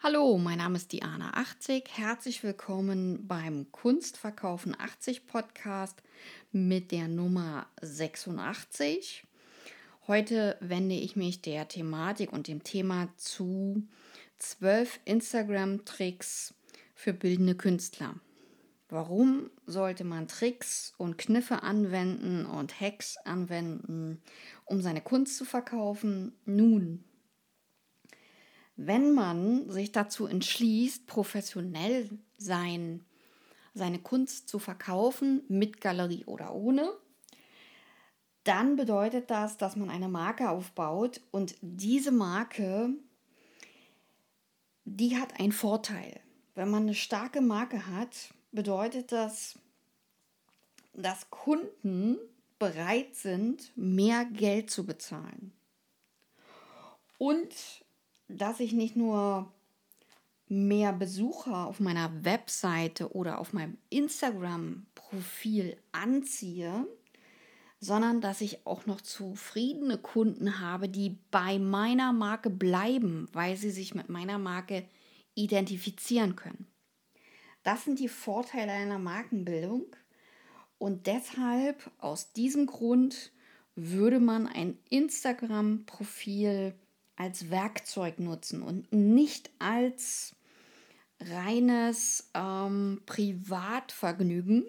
Hallo, mein Name ist Diana80. Herzlich willkommen beim Kunstverkaufen 80 Podcast mit der Nummer 86. Heute wende ich mich der Thematik und dem Thema zu 12 Instagram-Tricks für bildende Künstler. Warum sollte man Tricks und Kniffe anwenden und Hacks anwenden, um seine Kunst zu verkaufen? Nun, wenn man sich dazu entschließt, professionell sein, seine Kunst zu verkaufen, mit Galerie oder ohne, dann bedeutet das, dass man eine Marke aufbaut und diese Marke, die hat einen Vorteil. Wenn man eine starke Marke hat, bedeutet das, dass Kunden bereit sind, mehr Geld zu bezahlen. Und dass ich nicht nur mehr Besucher auf meiner Webseite oder auf meinem Instagram-Profil anziehe, sondern dass ich auch noch zufriedene Kunden habe, die bei meiner Marke bleiben, weil sie sich mit meiner Marke identifizieren können. Das sind die Vorteile einer Markenbildung und deshalb aus diesem Grund würde man ein Instagram-Profil als Werkzeug nutzen und nicht als reines ähm, Privatvergnügen.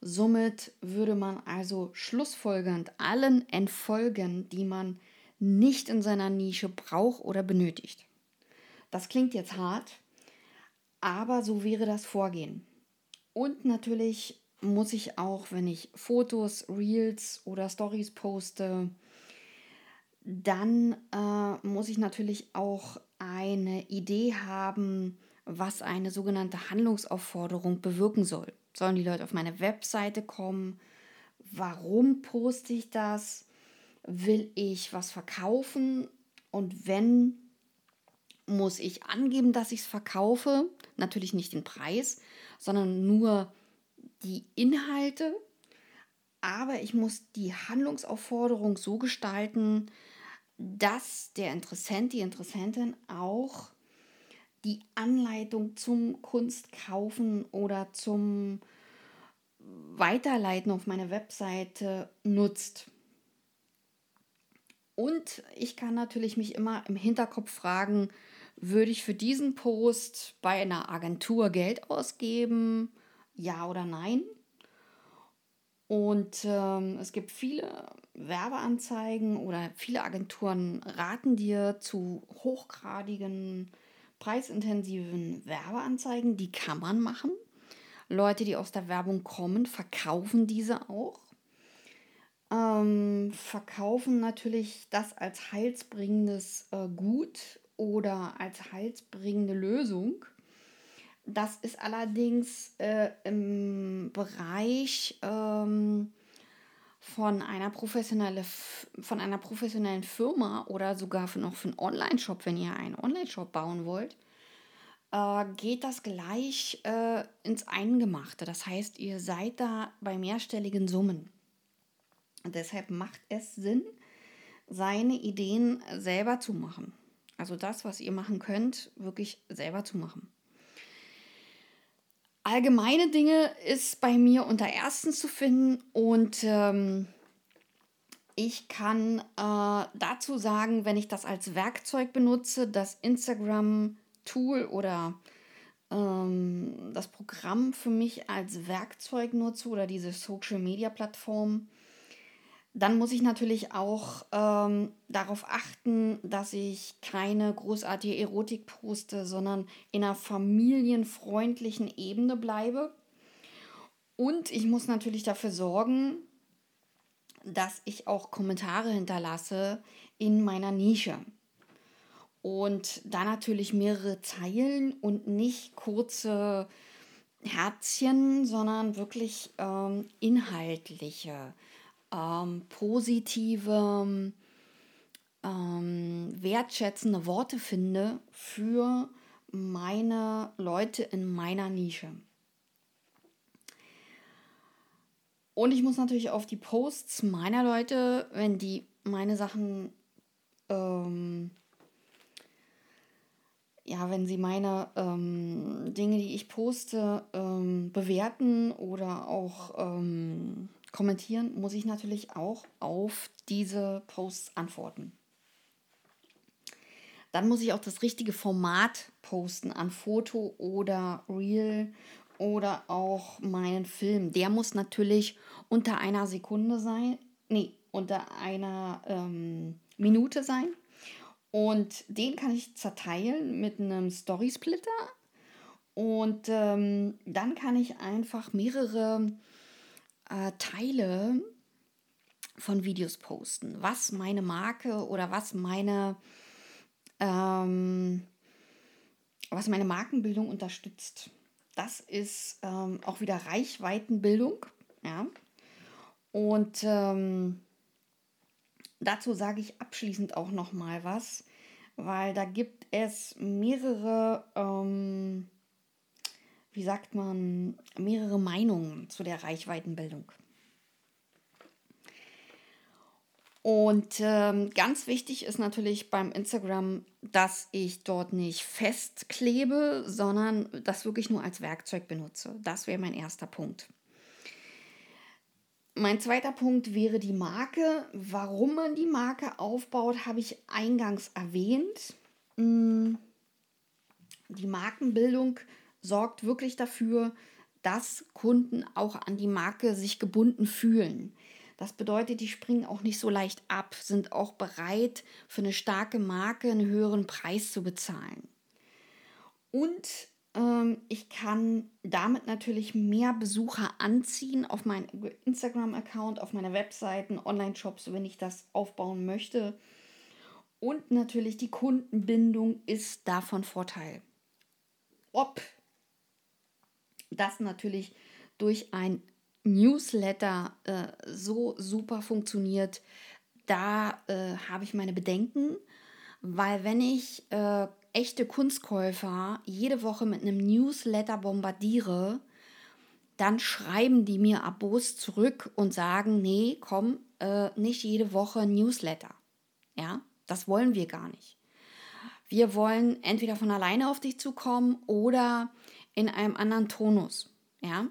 Somit würde man also schlussfolgernd allen entfolgen, die man nicht in seiner Nische braucht oder benötigt. Das klingt jetzt hart, aber so wäre das Vorgehen. Und natürlich muss ich auch, wenn ich Fotos, Reels oder Stories poste, dann äh, muss ich natürlich auch eine Idee haben, was eine sogenannte Handlungsaufforderung bewirken soll. Sollen die Leute auf meine Webseite kommen? Warum poste ich das? Will ich was verkaufen? Und wenn, muss ich angeben, dass ich es verkaufe. Natürlich nicht den Preis, sondern nur die Inhalte. Aber ich muss die Handlungsaufforderung so gestalten, dass der Interessent, die Interessentin auch die Anleitung zum Kunstkaufen oder zum Weiterleiten auf meine Webseite nutzt. Und ich kann natürlich mich immer im Hinterkopf fragen, würde ich für diesen Post bei einer Agentur Geld ausgeben? Ja oder nein? Und ähm, es gibt viele Werbeanzeigen oder viele Agenturen raten dir zu hochgradigen, preisintensiven Werbeanzeigen. Die kann man machen. Leute, die aus der Werbung kommen, verkaufen diese auch. Ähm, verkaufen natürlich das als heilsbringendes äh, Gut oder als heilsbringende Lösung. Das ist allerdings äh, im Bereich ähm, von einer, professionelle, von einer professionellen Firma oder sogar von, auch für einen Online-Shop, wenn ihr einen Online-Shop bauen wollt, äh, geht das gleich äh, ins Eingemachte. Das heißt, ihr seid da bei mehrstelligen Summen. Und deshalb macht es Sinn, seine Ideen selber zu machen. Also das, was ihr machen könnt, wirklich selber zu machen. Allgemeine Dinge ist bei mir unter erstens zu finden und ähm, ich kann äh, dazu sagen, wenn ich das als Werkzeug benutze, das Instagram-Tool oder ähm, das Programm für mich als Werkzeug nutze oder diese Social-Media-Plattform, dann muss ich natürlich auch ähm, darauf achten, dass ich keine großartige Erotik poste, sondern in einer familienfreundlichen Ebene bleibe. Und ich muss natürlich dafür sorgen, dass ich auch Kommentare hinterlasse in meiner Nische. Und da natürlich mehrere Zeilen und nicht kurze Herzchen, sondern wirklich ähm, inhaltliche ähm, positive, ähm, wertschätzende Worte finde für meine Leute in meiner Nische. Und ich muss natürlich auf die Posts meiner Leute, wenn die meine Sachen ähm, ja, wenn Sie meine ähm, Dinge, die ich poste, ähm, bewerten oder auch ähm, kommentieren, muss ich natürlich auch auf diese Posts antworten. Dann muss ich auch das richtige Format posten an Foto oder Reel oder auch meinen Film. Der muss natürlich unter einer Sekunde sein, nee, unter einer ähm, Minute sein. Und den kann ich zerteilen mit einem Story Splitter. Und ähm, dann kann ich einfach mehrere äh, Teile von Videos posten, was meine Marke oder was meine ähm, was meine Markenbildung unterstützt. Das ist ähm, auch wieder Reichweitenbildung. Ja? Und ähm, dazu sage ich abschließend auch noch mal was, weil da gibt es mehrere, ähm, wie sagt man, mehrere Meinungen zu der Reichweitenbildung. Und ähm, ganz wichtig ist natürlich beim Instagram, dass ich dort nicht festklebe, sondern das wirklich nur als Werkzeug benutze. Das wäre mein erster Punkt. Mein zweiter Punkt wäre die Marke. Warum man die Marke aufbaut, habe ich eingangs erwähnt. Mm, die Markenbildung sorgt wirklich dafür, dass Kunden auch an die Marke sich gebunden fühlen. Das bedeutet, die springen auch nicht so leicht ab, sind auch bereit, für eine starke Marke einen höheren Preis zu bezahlen. Und ähm, ich kann damit natürlich mehr Besucher anziehen auf meinen Instagram-Account, auf meine Webseiten, Online-Shops, wenn ich das aufbauen möchte. Und natürlich die Kundenbindung ist davon Vorteil. Ob das natürlich durch ein Newsletter äh, so super funktioniert, da äh, habe ich meine Bedenken, weil wenn ich äh, echte Kunstkäufer jede Woche mit einem Newsletter bombardiere, dann schreiben die mir Abos zurück und sagen, nee, komm, äh, nicht jede Woche Newsletter. Ja, das wollen wir gar nicht. Wir wollen entweder von alleine auf dich zukommen oder in einem anderen Tonus. Ja,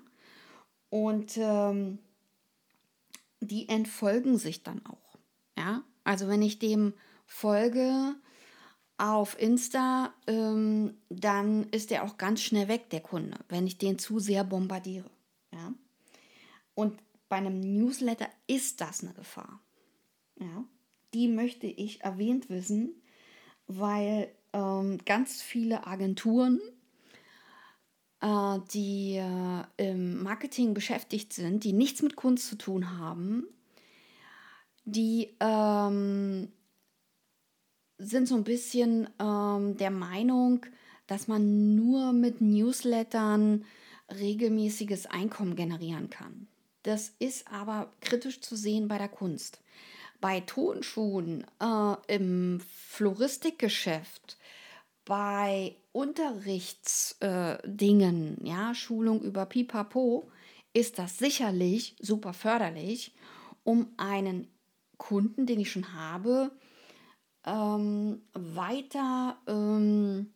und ähm, die entfolgen sich dann auch. Ja, also wenn ich dem folge auf Insta, ähm, dann ist der auch ganz schnell weg, der Kunde, wenn ich den zu sehr bombardiere. Ja, und bei einem Newsletter ist das eine Gefahr. Ja, die möchte ich erwähnt wissen, weil ähm, ganz viele Agenturen die äh, im Marketing beschäftigt sind, die nichts mit Kunst zu tun haben, die ähm, sind so ein bisschen ähm, der Meinung, dass man nur mit Newslettern regelmäßiges Einkommen generieren kann. Das ist aber kritisch zu sehen bei der Kunst. Bei Tonschuhen, äh, im Floristikgeschäft, bei Unterrichtsdingen, äh, ja, Schulung über Pipapo, ist das sicherlich super förderlich, um einen Kunden, den ich schon habe, ähm, weiter ähm,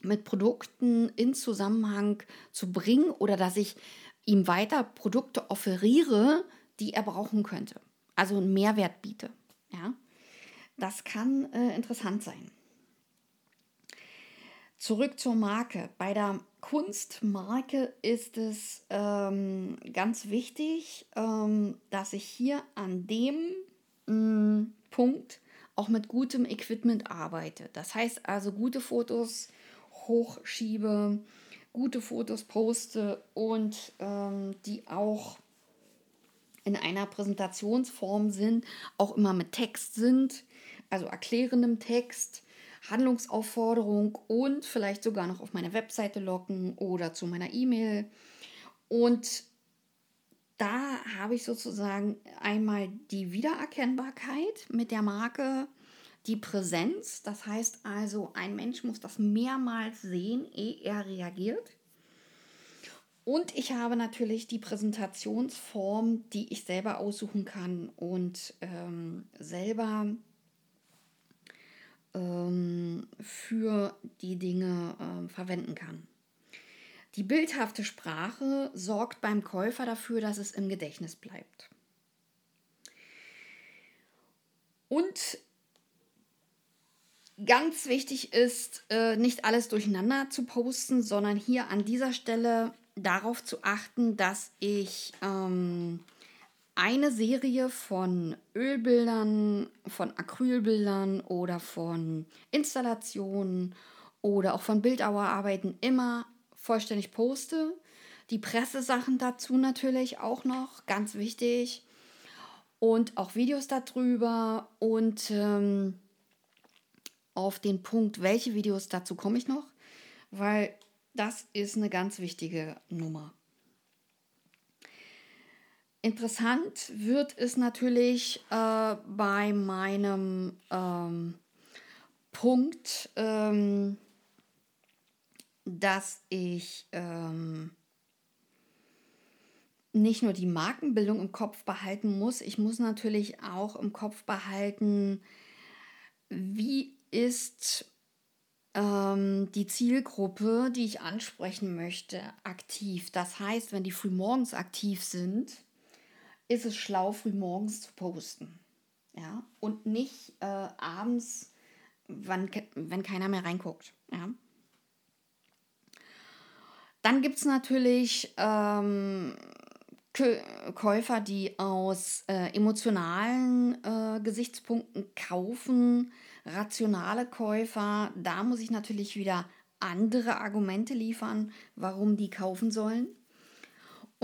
mit Produkten in Zusammenhang zu bringen oder dass ich ihm weiter Produkte offeriere, die er brauchen könnte. Also einen Mehrwert biete. Ja? Das kann äh, interessant sein. Zurück zur Marke. Bei der Kunstmarke ist es ähm, ganz wichtig, ähm, dass ich hier an dem mh, mm, Punkt auch mit gutem Equipment arbeite. Das heißt also gute Fotos hochschiebe, gute Fotos poste und ähm, die auch in einer Präsentationsform sind, auch immer mit Text sind, also erklärendem Text Handlungsaufforderung und vielleicht sogar noch auf meine Webseite locken oder zu meiner E-Mail. Und da habe ich sozusagen einmal die Wiedererkennbarkeit mit der Marke, die Präsenz. Das heißt also, ein Mensch muss das mehrmals sehen, ehe er reagiert. Und ich habe natürlich die Präsentationsform, die ich selber aussuchen kann und ähm, selber ähm, für die Dinge äh, verwenden kann. Die bildhafte Sprache sorgt beim Käufer dafür, dass es im Gedächtnis bleibt. Und ganz wichtig ist, äh, nicht alles durcheinander zu posten, sondern hier an dieser Stelle darauf zu achten, dass ich ähm, eine Serie von Ölbildern, von Acrylbildern oder von Installationen oder auch von Bildauerarbeiten immer vollständig poste. Die Pressesachen dazu natürlich auch noch, ganz wichtig. Und auch Videos darüber. Und ähm, auf den Punkt, welche Videos dazu komme ich noch, weil das ist eine ganz wichtige Nummer. Interessant wird es natürlich äh, bei meinem ähm, Punkt, ähm, dass ich ähm, nicht nur die Markenbildung im Kopf behalten muss, ich muss natürlich auch im Kopf behalten, wie ist ähm, die Zielgruppe, die ich ansprechen möchte, aktiv. Das heißt, wenn die frühmorgens aktiv sind, ist es schlau, frühmorgens zu posten. Ja? Und nicht äh, abends, wann, wenn keiner mehr reinguckt. Ja? Dann gibt es natürlich ähm, Käufer, die aus äh, emotionalen äh, Gesichtspunkten kaufen, rationale Käufer. Da muss ich natürlich wieder andere Argumente liefern, warum die kaufen sollen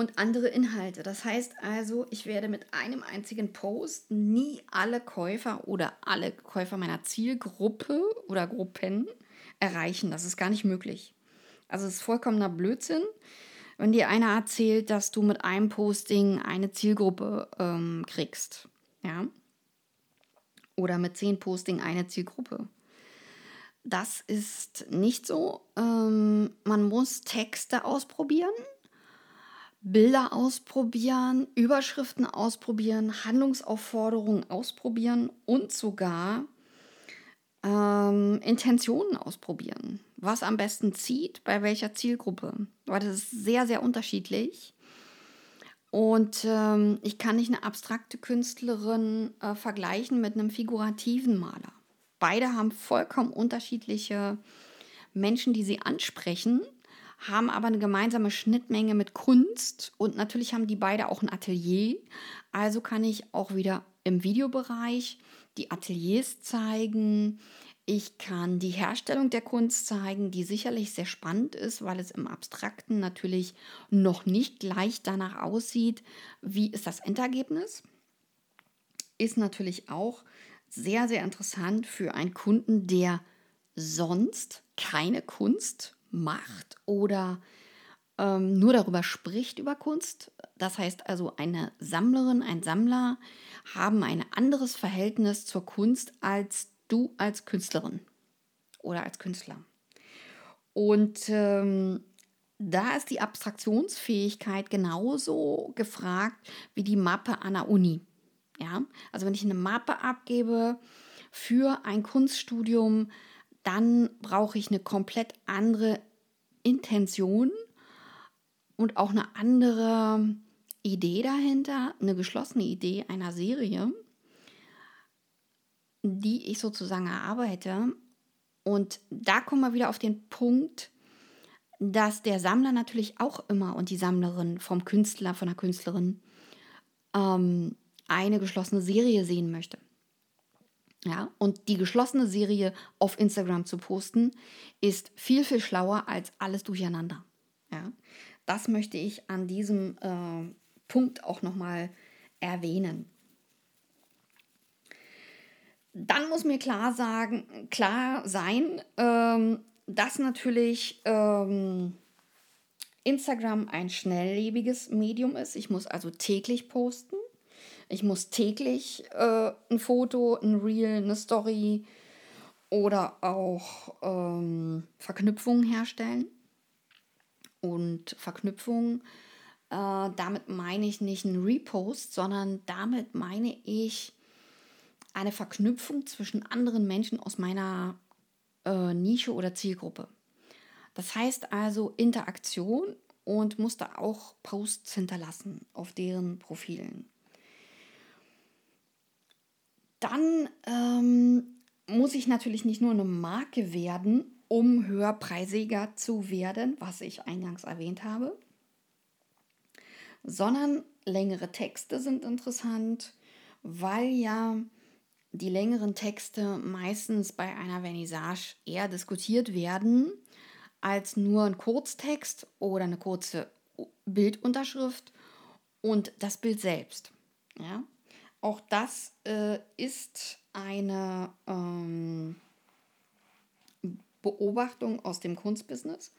und andere Inhalte. Das heißt also, ich werde mit einem einzigen Post nie alle Käufer oder alle Käufer meiner Zielgruppe oder Gruppen erreichen. Das ist gar nicht möglich. Also es ist vollkommener Blödsinn, wenn dir einer erzählt, dass du mit einem Posting eine Zielgruppe ähm, kriegst. Ja. Oder mit zehn Posting eine Zielgruppe. Das ist nicht so. Ähm, man muss Texte ausprobieren, Bilder ausprobieren, Überschriften ausprobieren, Handlungsaufforderungen ausprobieren und sogar ähm, Intentionen ausprobieren was am besten zieht, bei welcher Zielgruppe. Weil das ist sehr, sehr unterschiedlich. Und ähm, ich kann nicht eine abstrakte Künstlerin äh, vergleichen mit einem figurativen Maler. Beide haben vollkommen unterschiedliche Menschen, die sie ansprechen, haben aber eine gemeinsame Schnittmenge mit Kunst und natürlich haben die beide auch ein Atelier. Also kann ich auch wieder im Videobereich die Ateliers zeigen, ich kann die Herstellung der Kunst zeigen, die sicherlich sehr spannend ist, weil es im Abstrakten natürlich noch nicht gleich danach aussieht, wie ist das Endergebnis. Ist natürlich auch sehr, sehr interessant für einen Kunden, der sonst keine Kunst macht oder ähm, nur darüber spricht über Kunst. Das heißt also, eine Sammlerin, ein Sammler haben ein anderes Verhältnis zur Kunst als du als Künstlerin oder als Künstler. Und ähm, da ist die Abstraktionsfähigkeit genauso gefragt wie die Mappe an der Uni. Ja? Also wenn ich eine Mappe abgebe für ein Kunststudium, dann brauche ich eine komplett andere Intention und auch eine andere Idee dahinter, eine geschlossene Idee einer Serie die ich sozusagen erarbeite. Und da kommen wir wieder auf den Punkt, dass der Sammler natürlich auch immer und die Sammlerin vom Künstler, von der Künstlerin ähm, eine geschlossene Serie sehen möchte. Ja, und die geschlossene Serie auf Instagram zu posten, ist viel, viel schlauer als alles durcheinander. Ja, das möchte ich an diesem äh, Punkt auch nochmal erwähnen. Dann muss mir klar sagen, klar sein, ähm, dass natürlich ähm, Instagram ein schnelllebiges Medium ist. Ich muss also täglich posten. Ich muss täglich äh, ein Foto, ein Reel, eine Story oder auch ähm, Verknüpfungen herstellen. Und Verknüpfungen, äh, damit meine ich nicht einen Repost, sondern damit meine ich eine Verknüpfung zwischen anderen Menschen aus meiner äh, Nische oder Zielgruppe. Das heißt also Interaktion und musste auch Posts hinterlassen auf deren Profilen. Dann ähm, muss ich natürlich nicht nur eine Marke werden, um höherpreisiger zu werden, was ich eingangs erwähnt habe, sondern längere Texte sind interessant, weil ja die längeren Texte meistens bei einer Vernissage eher diskutiert werden als nur ein Kurztext oder eine kurze Bildunterschrift und das Bild selbst. Ja? Auch das äh, ist eine ähm, Beobachtung aus dem Kunstbusiness.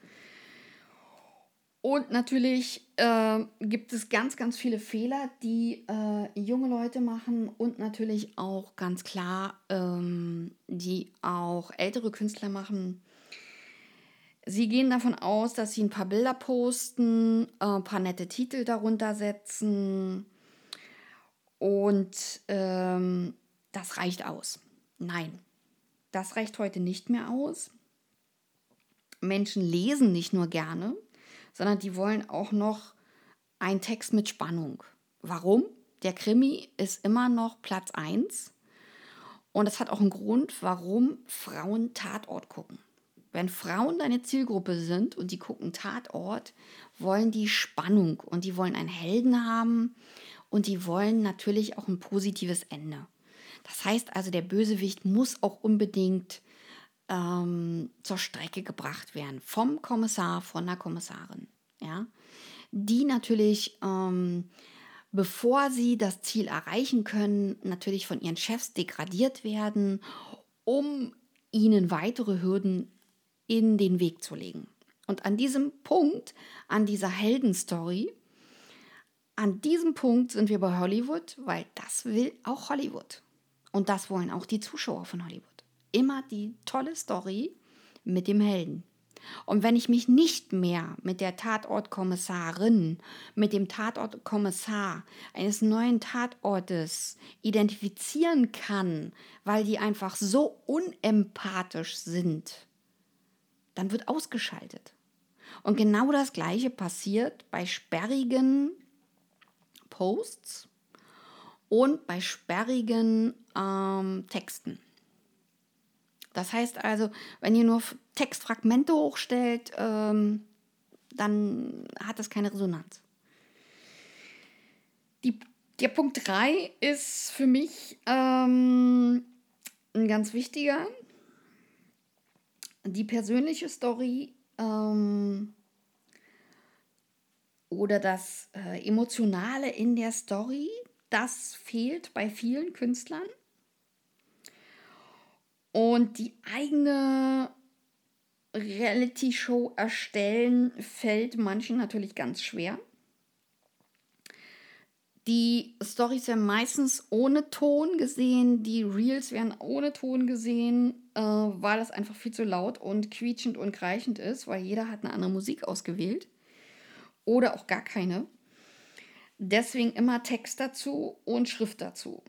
Und natürlich äh, gibt es ganz, ganz viele Fehler, die äh, junge Leute machen und natürlich auch ganz klar, ähm, die auch ältere Künstler machen. Sie gehen davon aus, dass sie ein paar Bilder posten, äh, ein paar nette Titel darunter setzen und ähm, das reicht aus. Nein, das reicht heute nicht mehr aus. Menschen lesen nicht nur gerne, sondern die wollen auch noch einen Text mit Spannung. Warum? Der Krimi ist immer noch Platz 1 und es hat auch einen Grund, warum Frauen Tatort gucken. Wenn Frauen deine Zielgruppe sind und die gucken Tatort, wollen die Spannung und die wollen einen Helden haben und die wollen natürlich auch ein positives Ende. Das heißt also, der Bösewicht muss auch unbedingt ähm, zur Strecke gebracht werden vom Kommissar, von der Kommissarin. Ja? Die natürlich, ähm, bevor sie das Ziel erreichen können, natürlich von ihren Chefs degradiert werden, um ihnen weitere Hürden in den Weg zu legen. Und an diesem Punkt, an dieser Heldenstory, an diesem Punkt sind wir bei Hollywood, weil das will auch Hollywood. Und das wollen auch die Zuschauer von Hollywood immer die tolle Story mit dem Helden. Und wenn ich mich nicht mehr mit der Tatortkommissarin, mit dem Tatortkommissar eines neuen Tatortes identifizieren kann, weil die einfach so unempathisch sind, dann wird ausgeschaltet. Und genau das Gleiche passiert bei sperrigen Posts und bei sperrigen ähm, Texten. Das heißt also, wenn ihr nur Textfragmente hochstellt, ähm, dann hat das keine Resonanz. Die, der Punkt 3 ist für mich ähm, ein ganz wichtiger. Die persönliche Story ähm, oder das äh, Emotionale in der Story, das fehlt bei vielen Künstlern. Und die eigene Reality-Show erstellen fällt manchen natürlich ganz schwer. Die Storys werden meistens ohne Ton gesehen, die Reels werden ohne Ton gesehen, äh, weil das einfach viel zu laut und quietschend und kreichend ist, weil jeder hat eine andere Musik ausgewählt oder auch gar keine. Deswegen immer Text dazu und Schrift dazu.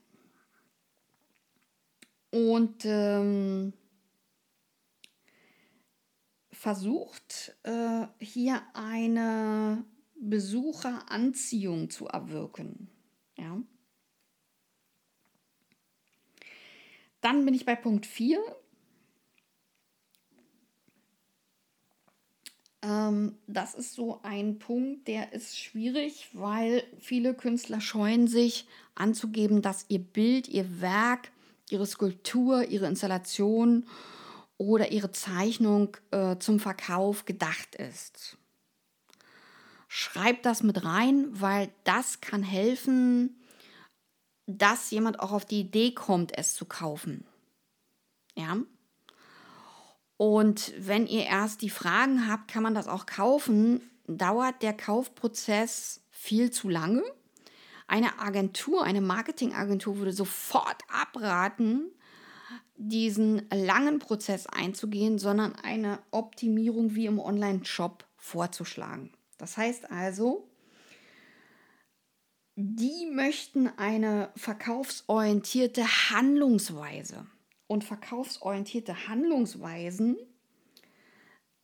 Und ähm, versucht äh, hier eine Besucheranziehung zu erwirken. Ja. Dann bin ich bei Punkt 4. Ähm, das ist so ein Punkt, der ist schwierig, weil viele Künstler scheuen sich anzugeben, dass ihr Bild, ihr Werk ihre Skulptur, ihre Installation oder ihre Zeichnung äh, zum Verkauf gedacht ist. Schreibt das mit rein, weil das kann helfen, dass jemand auch auf die Idee kommt, es zu kaufen. Ja. Und wenn ihr erst die Fragen habt, kann man das auch kaufen, dauert der Kaufprozess viel zu lange eine Agentur, eine Marketingagentur würde sofort abraten, diesen langen Prozess einzugehen, sondern eine Optimierung wie im Online-Shop vorzuschlagen. Das heißt also, die möchten eine verkaufsorientierte Handlungsweise. Und verkaufsorientierte Handlungsweisen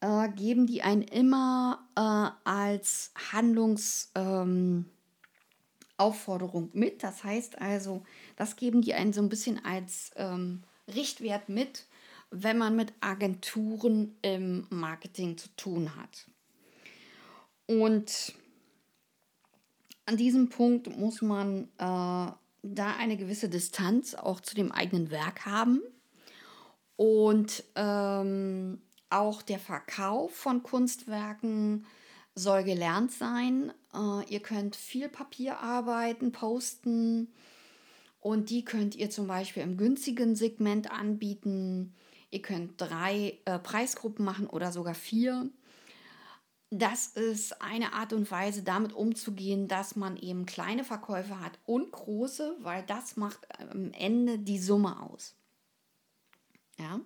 äh, geben die einen immer äh, als Handlungsaufforderung ähm, mit. Das heißt also, das geben die einen so ein bisschen als ähm, Richtwert mit, wenn man mit Agenturen im Marketing zu tun hat. Und an diesem Punkt muss man äh, da eine gewisse Distanz auch zu dem eigenen Werk haben. Und ähm, auch der Verkauf von Kunstwerken soll gelernt sein. Äh, ihr könnt viel Papier arbeiten, posten und die könnt ihr zum Beispiel im günstigen Segment anbieten. Ihr könnt drei äh, Preisgruppen machen oder sogar vier. Das ist eine Art und Weise, damit umzugehen, dass man eben kleine Verkäufe hat und große, weil das macht am Ende die Summe aus. Ja.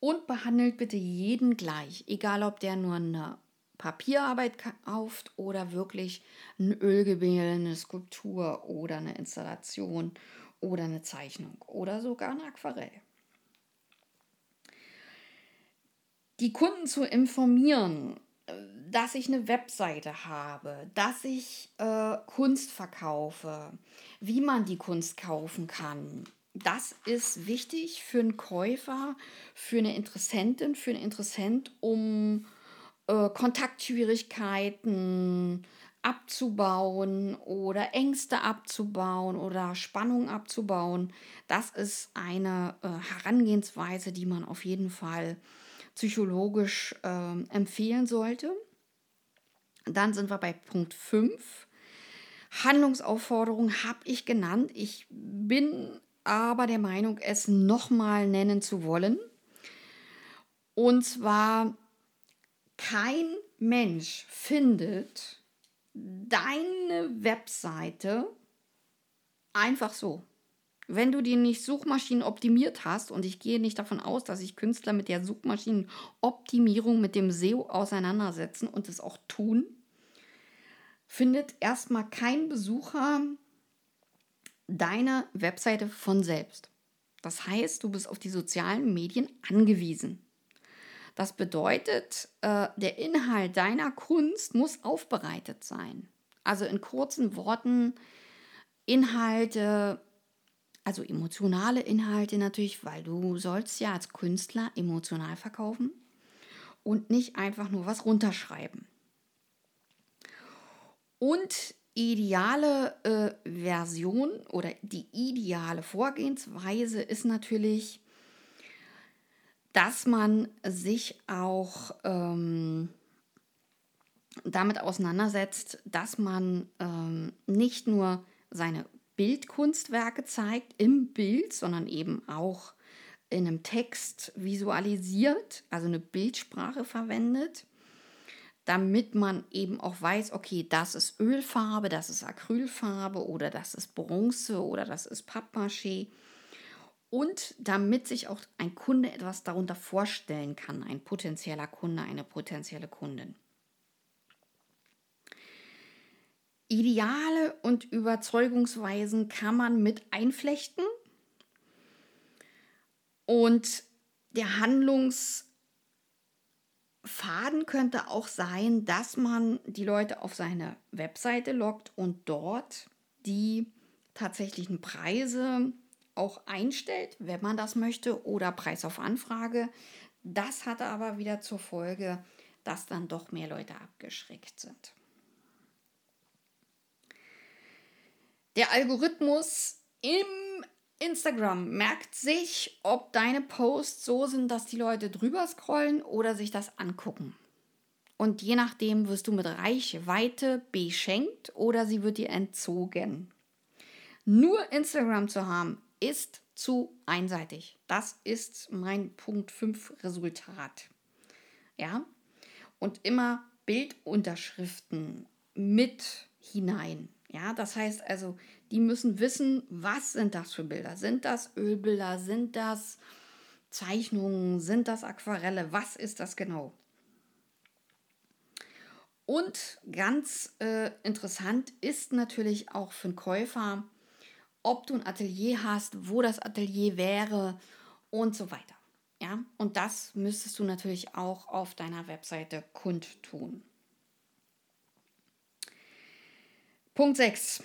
Und behandelt bitte jeden gleich, egal ob der nur eine Papierarbeit kauft oder wirklich ein Ölgemälde, eine Skulptur oder eine Installation oder eine Zeichnung oder sogar ein Aquarell. Die Kunden zu informieren, dass ich eine Webseite habe, dass ich äh, Kunst verkaufe, wie man die Kunst kaufen kann, das ist wichtig für einen Käufer, für eine Interessentin, für einen Interessent, um äh, Kontaktschwierigkeiten abzubauen oder Ängste abzubauen oder Spannung abzubauen. Das ist eine äh, Herangehensweise, die man auf jeden Fall psychologisch äh, empfehlen sollte. Dann sind wir bei Punkt 5. Handlungsaufforderung habe ich genannt. Ich bin aber der Meinung, es nochmal nennen zu wollen. Und zwar, kein Mensch findet deine Webseite einfach so. Wenn du die nicht Suchmaschinen optimiert hast, und ich gehe nicht davon aus, dass sich Künstler mit der Suchmaschinenoptimierung, mit dem SEO auseinandersetzen und es auch tun, findet erstmal kein Besucher deine Webseite von selbst. Das heißt, du bist auf die sozialen Medien angewiesen. Das bedeutet, äh, der Inhalt deiner Kunst muss aufbereitet sein. Also in kurzen Worten Inhalte, also emotionale Inhalte natürlich, weil du sollst ja als Künstler emotional verkaufen und nicht einfach nur was runterschreiben. Und ideale äh, Version oder die ideale Vorgehensweise ist natürlich, dass man sich auch ähm, damit auseinandersetzt, dass man ähm, nicht nur seine Bildkunstwerke zeigt im Bild, sondern eben auch in einem Text visualisiert, also eine Bildsprache verwendet damit man eben auch weiß, okay, das ist Ölfarbe, das ist Acrylfarbe oder das ist Bronze oder das ist Pappmaché. Und damit sich auch ein Kunde etwas darunter vorstellen kann, ein potenzieller Kunde, eine potenzielle Kundin. Ideale und Überzeugungsweisen kann man mit einflechten. Und der Handlungs- Faden könnte auch sein, dass man die Leute auf seine Webseite lockt und dort die tatsächlichen Preise auch einstellt, wenn man das möchte, oder Preis auf Anfrage. Das hatte aber wieder zur Folge, dass dann doch mehr Leute abgeschreckt sind. Der Algorithmus im Instagram merkt sich, ob deine Posts so sind, dass die Leute drüber scrollen oder sich das angucken. Und je nachdem wirst du mit Reichweite beschenkt oder sie wird dir entzogen. Nur Instagram zu haben ist zu einseitig. Das ist mein Punkt 5 Resultat. Ja? Und immer Bildunterschriften mit hinein. Ja, das heißt also, die müssen wissen, was sind das für Bilder? Sind das Ölbilder? Sind das Zeichnungen? Sind das Aquarelle? Was ist das genau? Und ganz äh, interessant ist natürlich auch für einen Käufer, ob du ein Atelier hast, wo das Atelier wäre und so weiter. Ja, und das müsstest du natürlich auch auf deiner Webseite kundtun. Punkt 6.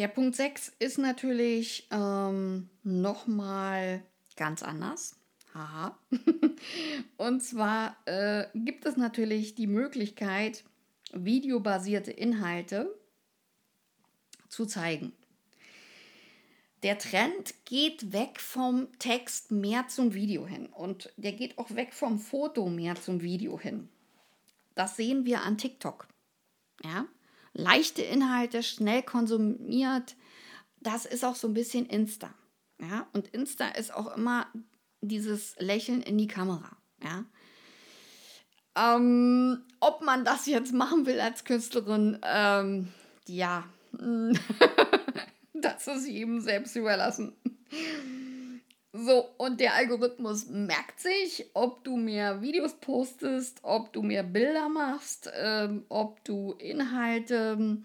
Der Punkt 6 ist natürlich ähm, nochmal ganz anders. Haha. und zwar äh, gibt es natürlich die Möglichkeit, videobasierte Inhalte zu zeigen. Der Trend geht weg vom Text mehr zum Video hin und der geht auch weg vom Foto mehr zum Video hin. Das sehen wir an TikTok. Ja? Leichte Inhalte, schnell konsumiert, das ist auch so ein bisschen Insta. Ja? Und Insta ist auch immer dieses Lächeln in die Kamera. Ja? Ähm, ob man das jetzt machen will als Künstlerin, ähm, ja, das ist jedem selbst überlassen. So, und der Algorithmus merkt sich, ob du mehr Videos postest, ob du mehr Bilder machst, ähm, ob du Inhalte,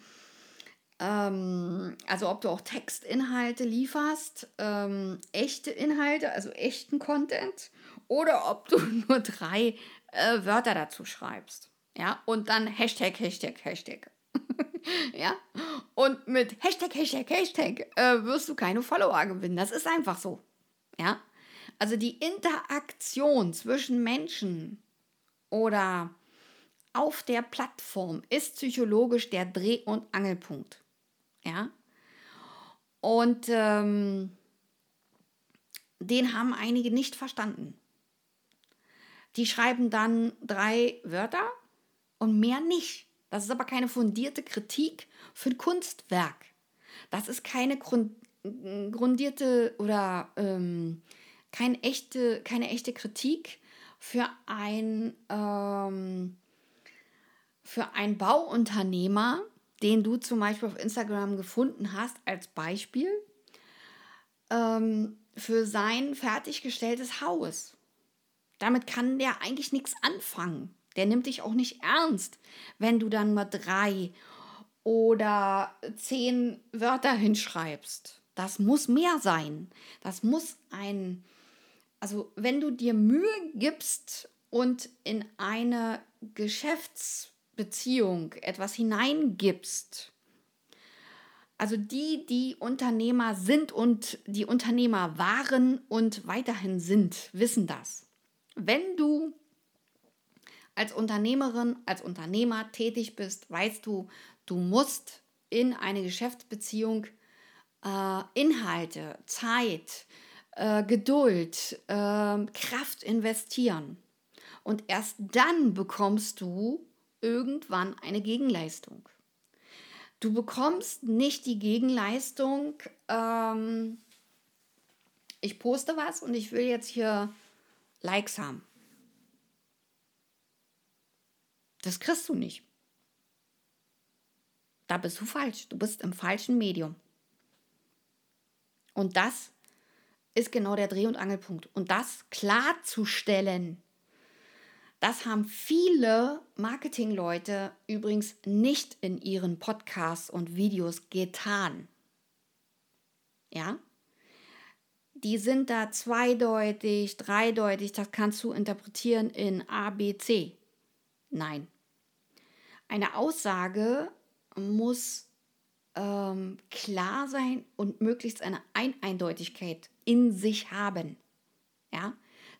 ähm, also ob du auch Textinhalte lieferst, ähm, echte Inhalte, also echten Content, oder ob du nur drei äh, Wörter dazu schreibst. Ja, und dann Hashtag, Hashtag, Hashtag. ja, und mit Hashtag, Hashtag, Hashtag äh, wirst du keine Follower gewinnen. Das ist einfach so. Ja, also die Interaktion zwischen Menschen oder auf der Plattform ist psychologisch der Dreh- und Angelpunkt. Ja, und ähm, den haben einige nicht verstanden. Die schreiben dann drei Wörter und mehr nicht. Das ist aber keine fundierte Kritik für ein Kunstwerk. Das ist keine grundierte oder ähm, keine, echte, keine echte Kritik für ein, ähm, für ein Bauunternehmer, den du zum Beispiel auf Instagram gefunden hast, als Beispiel, ähm, für sein fertiggestelltes Haus. Damit kann der eigentlich nichts anfangen. Der nimmt dich auch nicht ernst, wenn du dann mal drei oder zehn Wörter hinschreibst. Das muss mehr sein. Das muss ein, also wenn du dir Mühe gibst und in eine Geschäftsbeziehung etwas hineingibst, also die, die Unternehmer sind und die Unternehmer waren und weiterhin sind, wissen das. Wenn du als Unternehmerin, als Unternehmer tätig bist, weißt du, du musst in eine Geschäftsbeziehung Inhalte, Zeit, äh, Geduld, äh, Kraft investieren. Und erst dann bekommst du irgendwann eine Gegenleistung. Du bekommst nicht die Gegenleistung, ähm, ich poste was und ich will jetzt hier Likes haben. Das kriegst du nicht. Da bist du falsch. Du bist im falschen Medium. Und das ist genau der Dreh- und Angelpunkt. Und das klarzustellen, das haben viele Marketingleute übrigens nicht in ihren Podcasts und Videos getan. Ja? die sind da zweideutig, dreideutig, das kannst du interpretieren in A, B, C. Nein. Eine Aussage muss ähm, klar sein und möglichst eine Eindeutigkeit in sich haben. Ja,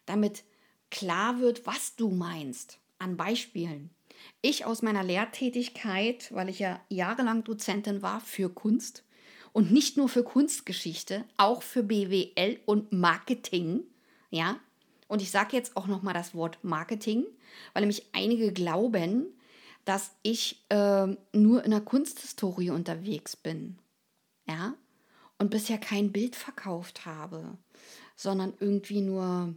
damit klar wird, was du meinst. An Beispielen. Ich aus meiner Lehrtätigkeit, weil ich ja jahrelang Dozentin war für Kunst, und nicht nur für Kunstgeschichte, auch für BWL und Marketing. Ja, und ich sage jetzt auch nochmal das Wort Marketing, weil nämlich einige glauben, dass ich äh, nur in der Kunsthistorie unterwegs bin. Ja, und bisher kein Bild verkauft habe, sondern irgendwie nur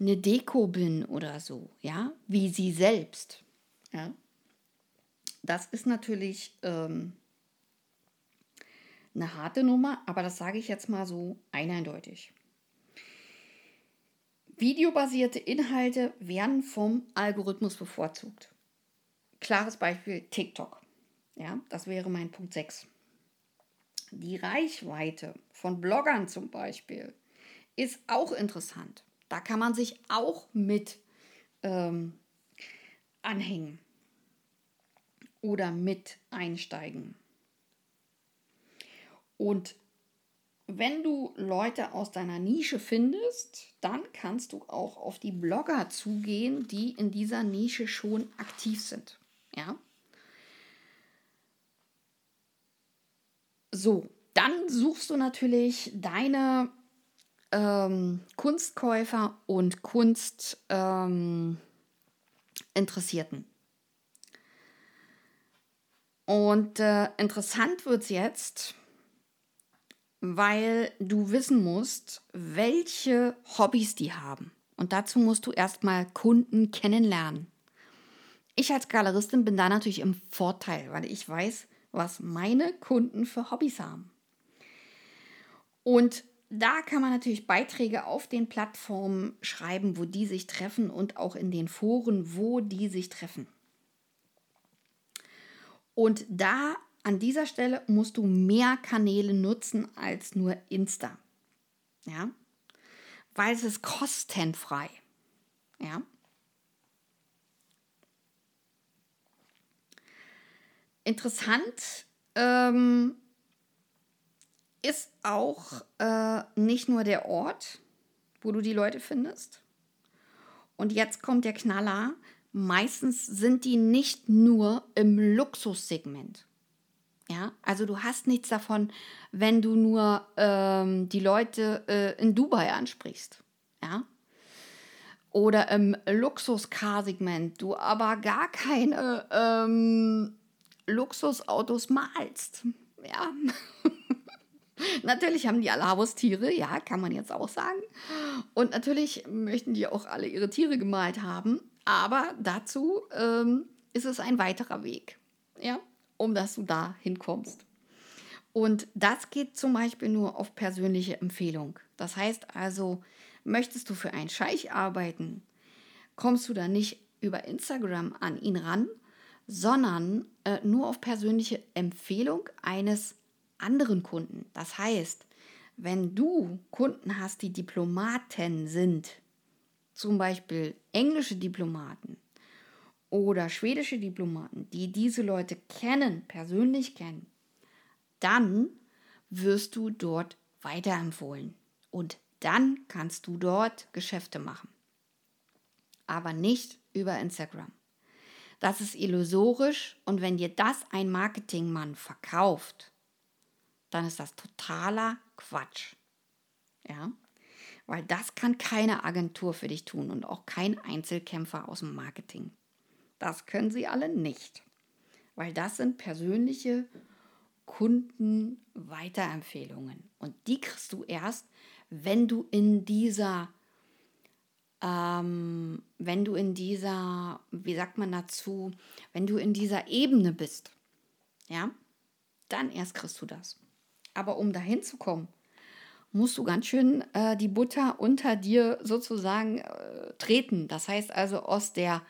eine Deko bin oder so, ja, wie sie selbst. Ja, das ist natürlich ähm, eine harte Nummer, aber das sage ich jetzt mal so eindeutig. Videobasierte Inhalte werden vom Algorithmus bevorzugt. Klares Beispiel TikTok. Ja, das wäre mein Punkt 6. Die Reichweite von Bloggern zum Beispiel ist auch interessant. Da kann man sich auch mit ähm, anhängen oder mit einsteigen. Und wenn du Leute aus deiner Nische findest, dann kannst du auch auf die Blogger zugehen, die in dieser Nische schon aktiv sind. Ja? So, dann suchst du natürlich deine ähm, Kunstkäufer und Kunstinteressierten. Ähm, und äh, interessant wird es jetzt, weil du wissen musst, welche Hobbys die haben. Und dazu musst du erstmal Kunden kennenlernen. Ich als Galeristin bin da natürlich im Vorteil, weil ich weiß, was meine Kunden für Hobbys haben. Und da kann man natürlich Beiträge auf den Plattformen schreiben, wo die sich treffen und auch in den Foren, wo die sich treffen. Und da an dieser Stelle musst du mehr Kanäle nutzen als nur Insta. Ja? Weil es ist kostenfrei. Ja? Interessant ähm, ist auch äh, nicht nur der Ort, wo du die Leute findest. Und jetzt kommt der Knaller. Meistens sind die nicht nur im Luxussegment. Ja, also du hast nichts davon, wenn du nur ähm, die Leute äh, in Dubai ansprichst. Ja. Oder im Luxus-Car-Segment, du aber gar keine ähm, Luxusautos malst. Ja. natürlich haben die alle Haustiere, ja, kann man jetzt auch sagen. Und natürlich möchten die auch alle ihre Tiere gemalt haben. Aber dazu ähm, ist es ein weiterer Weg. Ja um dass du da hinkommst. Und das geht zum Beispiel nur auf persönliche Empfehlung. Das heißt also, möchtest du für einen Scheich arbeiten, kommst du da nicht über Instagram an ihn ran, sondern äh, nur auf persönliche Empfehlung eines anderen Kunden. Das heißt, wenn du Kunden hast, die Diplomaten sind, zum Beispiel englische Diplomaten oder schwedische Diplomaten, die diese Leute kennen, persönlich kennen, dann wirst du dort weiterempfohlen und dann kannst du dort Geschäfte machen. Aber nicht über Instagram. Das ist illusorisch und wenn dir das ein Marketingmann verkauft, dann ist das totaler Quatsch. Ja? Weil das kann keine Agentur für dich tun und auch kein Einzelkämpfer aus dem Marketing. Das können sie alle nicht, weil das sind persönliche Kundenweiterempfehlungen. Und die kriegst du erst, wenn du in dieser, ähm, wenn du in dieser, wie sagt man dazu, wenn du in dieser Ebene bist. Ja, dann erst kriegst du das. Aber um dahin zu kommen, musst du ganz schön äh, die Butter unter dir sozusagen äh, treten. Das heißt also aus der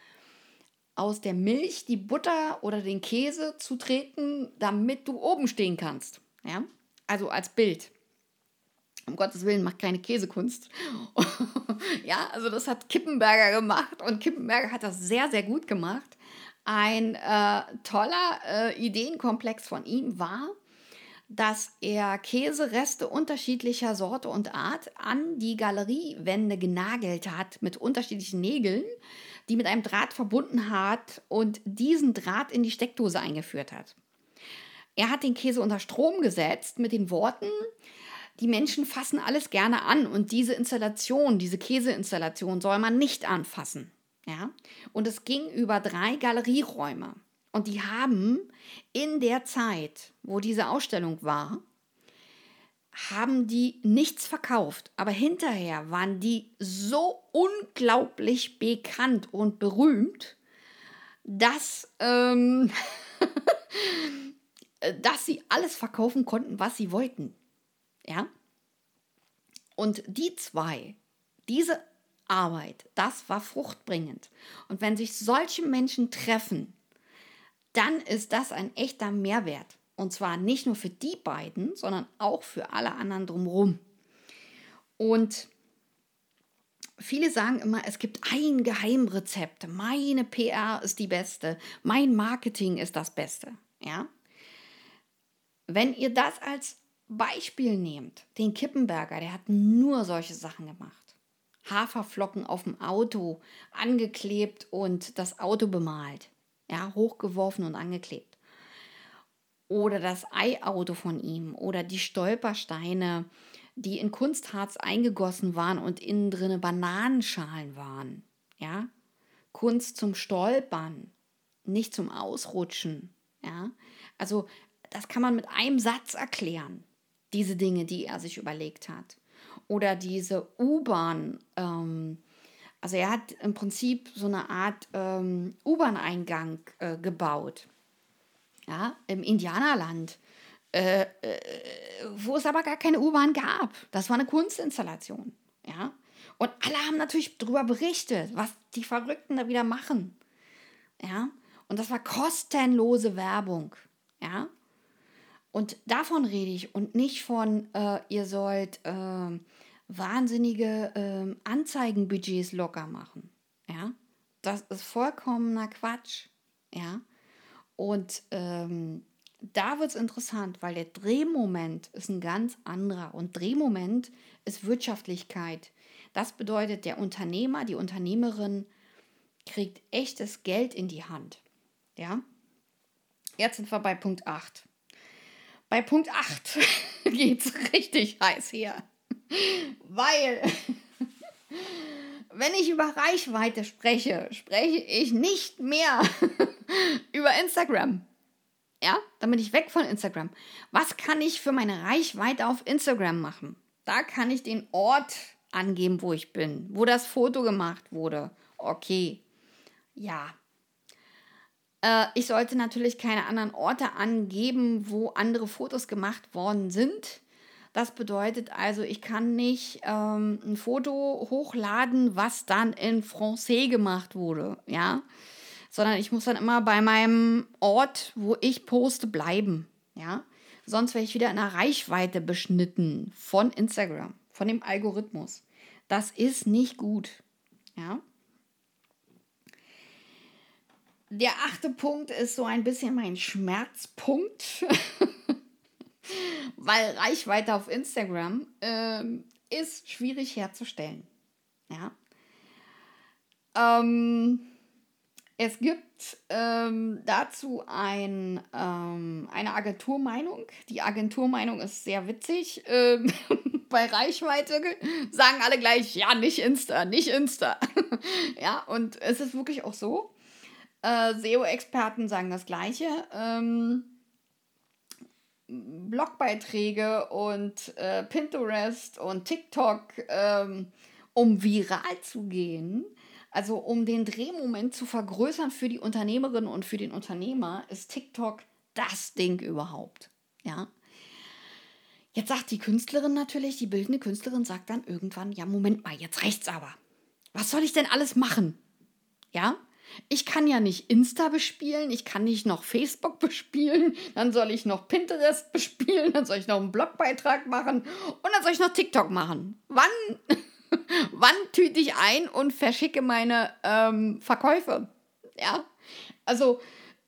aus der Milch die Butter oder den Käse zu treten, damit du oben stehen kannst. Ja? Also als Bild. Um Gottes Willen macht keine Käsekunst. ja, also das hat Kippenberger gemacht und Kippenberger hat das sehr, sehr gut gemacht. Ein äh, toller äh, Ideenkomplex von ihm war, dass er Käsereste unterschiedlicher Sorte und Art an die Galeriewände genagelt hat mit unterschiedlichen Nägeln die mit einem Draht verbunden hat und diesen Draht in die Steckdose eingeführt hat. Er hat den Käse unter Strom gesetzt mit den Worten, die Menschen fassen alles gerne an und diese Installation, diese Käseinstallation soll man nicht anfassen. Ja? Und es ging über drei Galerieräume. Und die haben in der Zeit, wo diese Ausstellung war, haben die nichts verkauft. Aber hinterher waren die so unglaublich bekannt und berühmt, dass, ähm, dass sie alles verkaufen konnten, was sie wollten. Ja? Und die zwei, diese Arbeit, das war fruchtbringend. Und wenn sich solche Menschen treffen, dann ist das ein echter Mehrwert. Und zwar nicht nur für die beiden, sondern auch für alle anderen drumherum. Und viele sagen immer, es gibt ein Geheimrezept. Meine PR ist die beste. Mein Marketing ist das Beste. Ja? Wenn ihr das als Beispiel nehmt, den Kippenberger, der hat nur solche Sachen gemacht. Haferflocken auf dem Auto angeklebt und das Auto bemalt. Ja, hochgeworfen und angeklebt oder das Eiauto von ihm oder die Stolpersteine, die in Kunstharz eingegossen waren und innen drinne Bananenschalen waren. Ja? Kunst zum Stolpern, nicht zum Ausrutschen. Ja? Also das kann man mit einem Satz erklären, diese Dinge, die er sich überlegt hat. Oder diese U-Bahn, ähm, also er hat im Prinzip so eine Art ähm, U-Bahn-Eingang äh, gebaut ja, im Indianerland, äh, äh, wo es aber gar keine U-Bahn gab. Das war eine Kunstinstallation. Ja? Und alle haben natürlich darüber berichtet, was die Verrückten da wieder machen. Ja? Und das war kostenlose Werbung. Ja? Und davon rede ich und nicht von, äh, ihr sollt äh, wahnsinnige äh, Anzeigenbudgets locker machen. Ja? Das ist vollkommener Quatsch. Ja? Und ähm, da wird es interessant, weil der Drehmoment ist ein ganz anderer. Und Drehmoment ist Wirtschaftlichkeit. Das bedeutet, der Unternehmer, die Unternehmerin kriegt echtes Geld in die Hand. Ja? Jetzt sind wir bei Punkt 8. Bei Punkt 8 geht es richtig heiß her. Weil, wenn ich über Reichweite spreche, spreche ich nicht mehr über Instagram. Ja, dann bin ich weg von Instagram. Was kann ich für meine Reichweite auf Instagram machen? Da kann ich den Ort angeben, wo ich bin, wo das Foto gemacht wurde. Okay, ja. Äh, ich sollte natürlich keine anderen Orte angeben, wo andere Fotos gemacht worden sind. Das bedeutet also, ich kann nicht ähm, ein Foto hochladen, was dann in Francais gemacht wurde. Ja sondern ich muss dann immer bei meinem Ort, wo ich poste, bleiben. Ja, sonst wäre ich wieder in der Reichweite beschnitten von Instagram, von dem Algorithmus. Das ist nicht gut. Ja. Der achte Punkt ist so ein bisschen mein Schmerzpunkt, weil Reichweite auf Instagram äh, ist schwierig herzustellen. Ja. Ähm, es gibt ähm, dazu ein, ähm, eine Agenturmeinung. Die Agenturmeinung ist sehr witzig. Ähm, bei Reichweite sagen alle gleich, ja, nicht Insta, nicht Insta. ja, und es ist wirklich auch so. Äh, SEO-Experten sagen das Gleiche. Ähm, Blogbeiträge und äh, Pinterest und TikTok, ähm, um viral zu gehen, also um den Drehmoment zu vergrößern für die Unternehmerin und für den Unternehmer, ist TikTok das Ding überhaupt. Ja. Jetzt sagt die Künstlerin natürlich, die bildende Künstlerin sagt dann irgendwann, ja, Moment mal, jetzt reicht's aber. Was soll ich denn alles machen? Ja? Ich kann ja nicht Insta bespielen, ich kann nicht noch Facebook bespielen, dann soll ich noch Pinterest bespielen, dann soll ich noch einen Blogbeitrag machen und dann soll ich noch TikTok machen. Wann wann tüte ich ein und verschicke meine ähm, Verkäufe? Ja, also,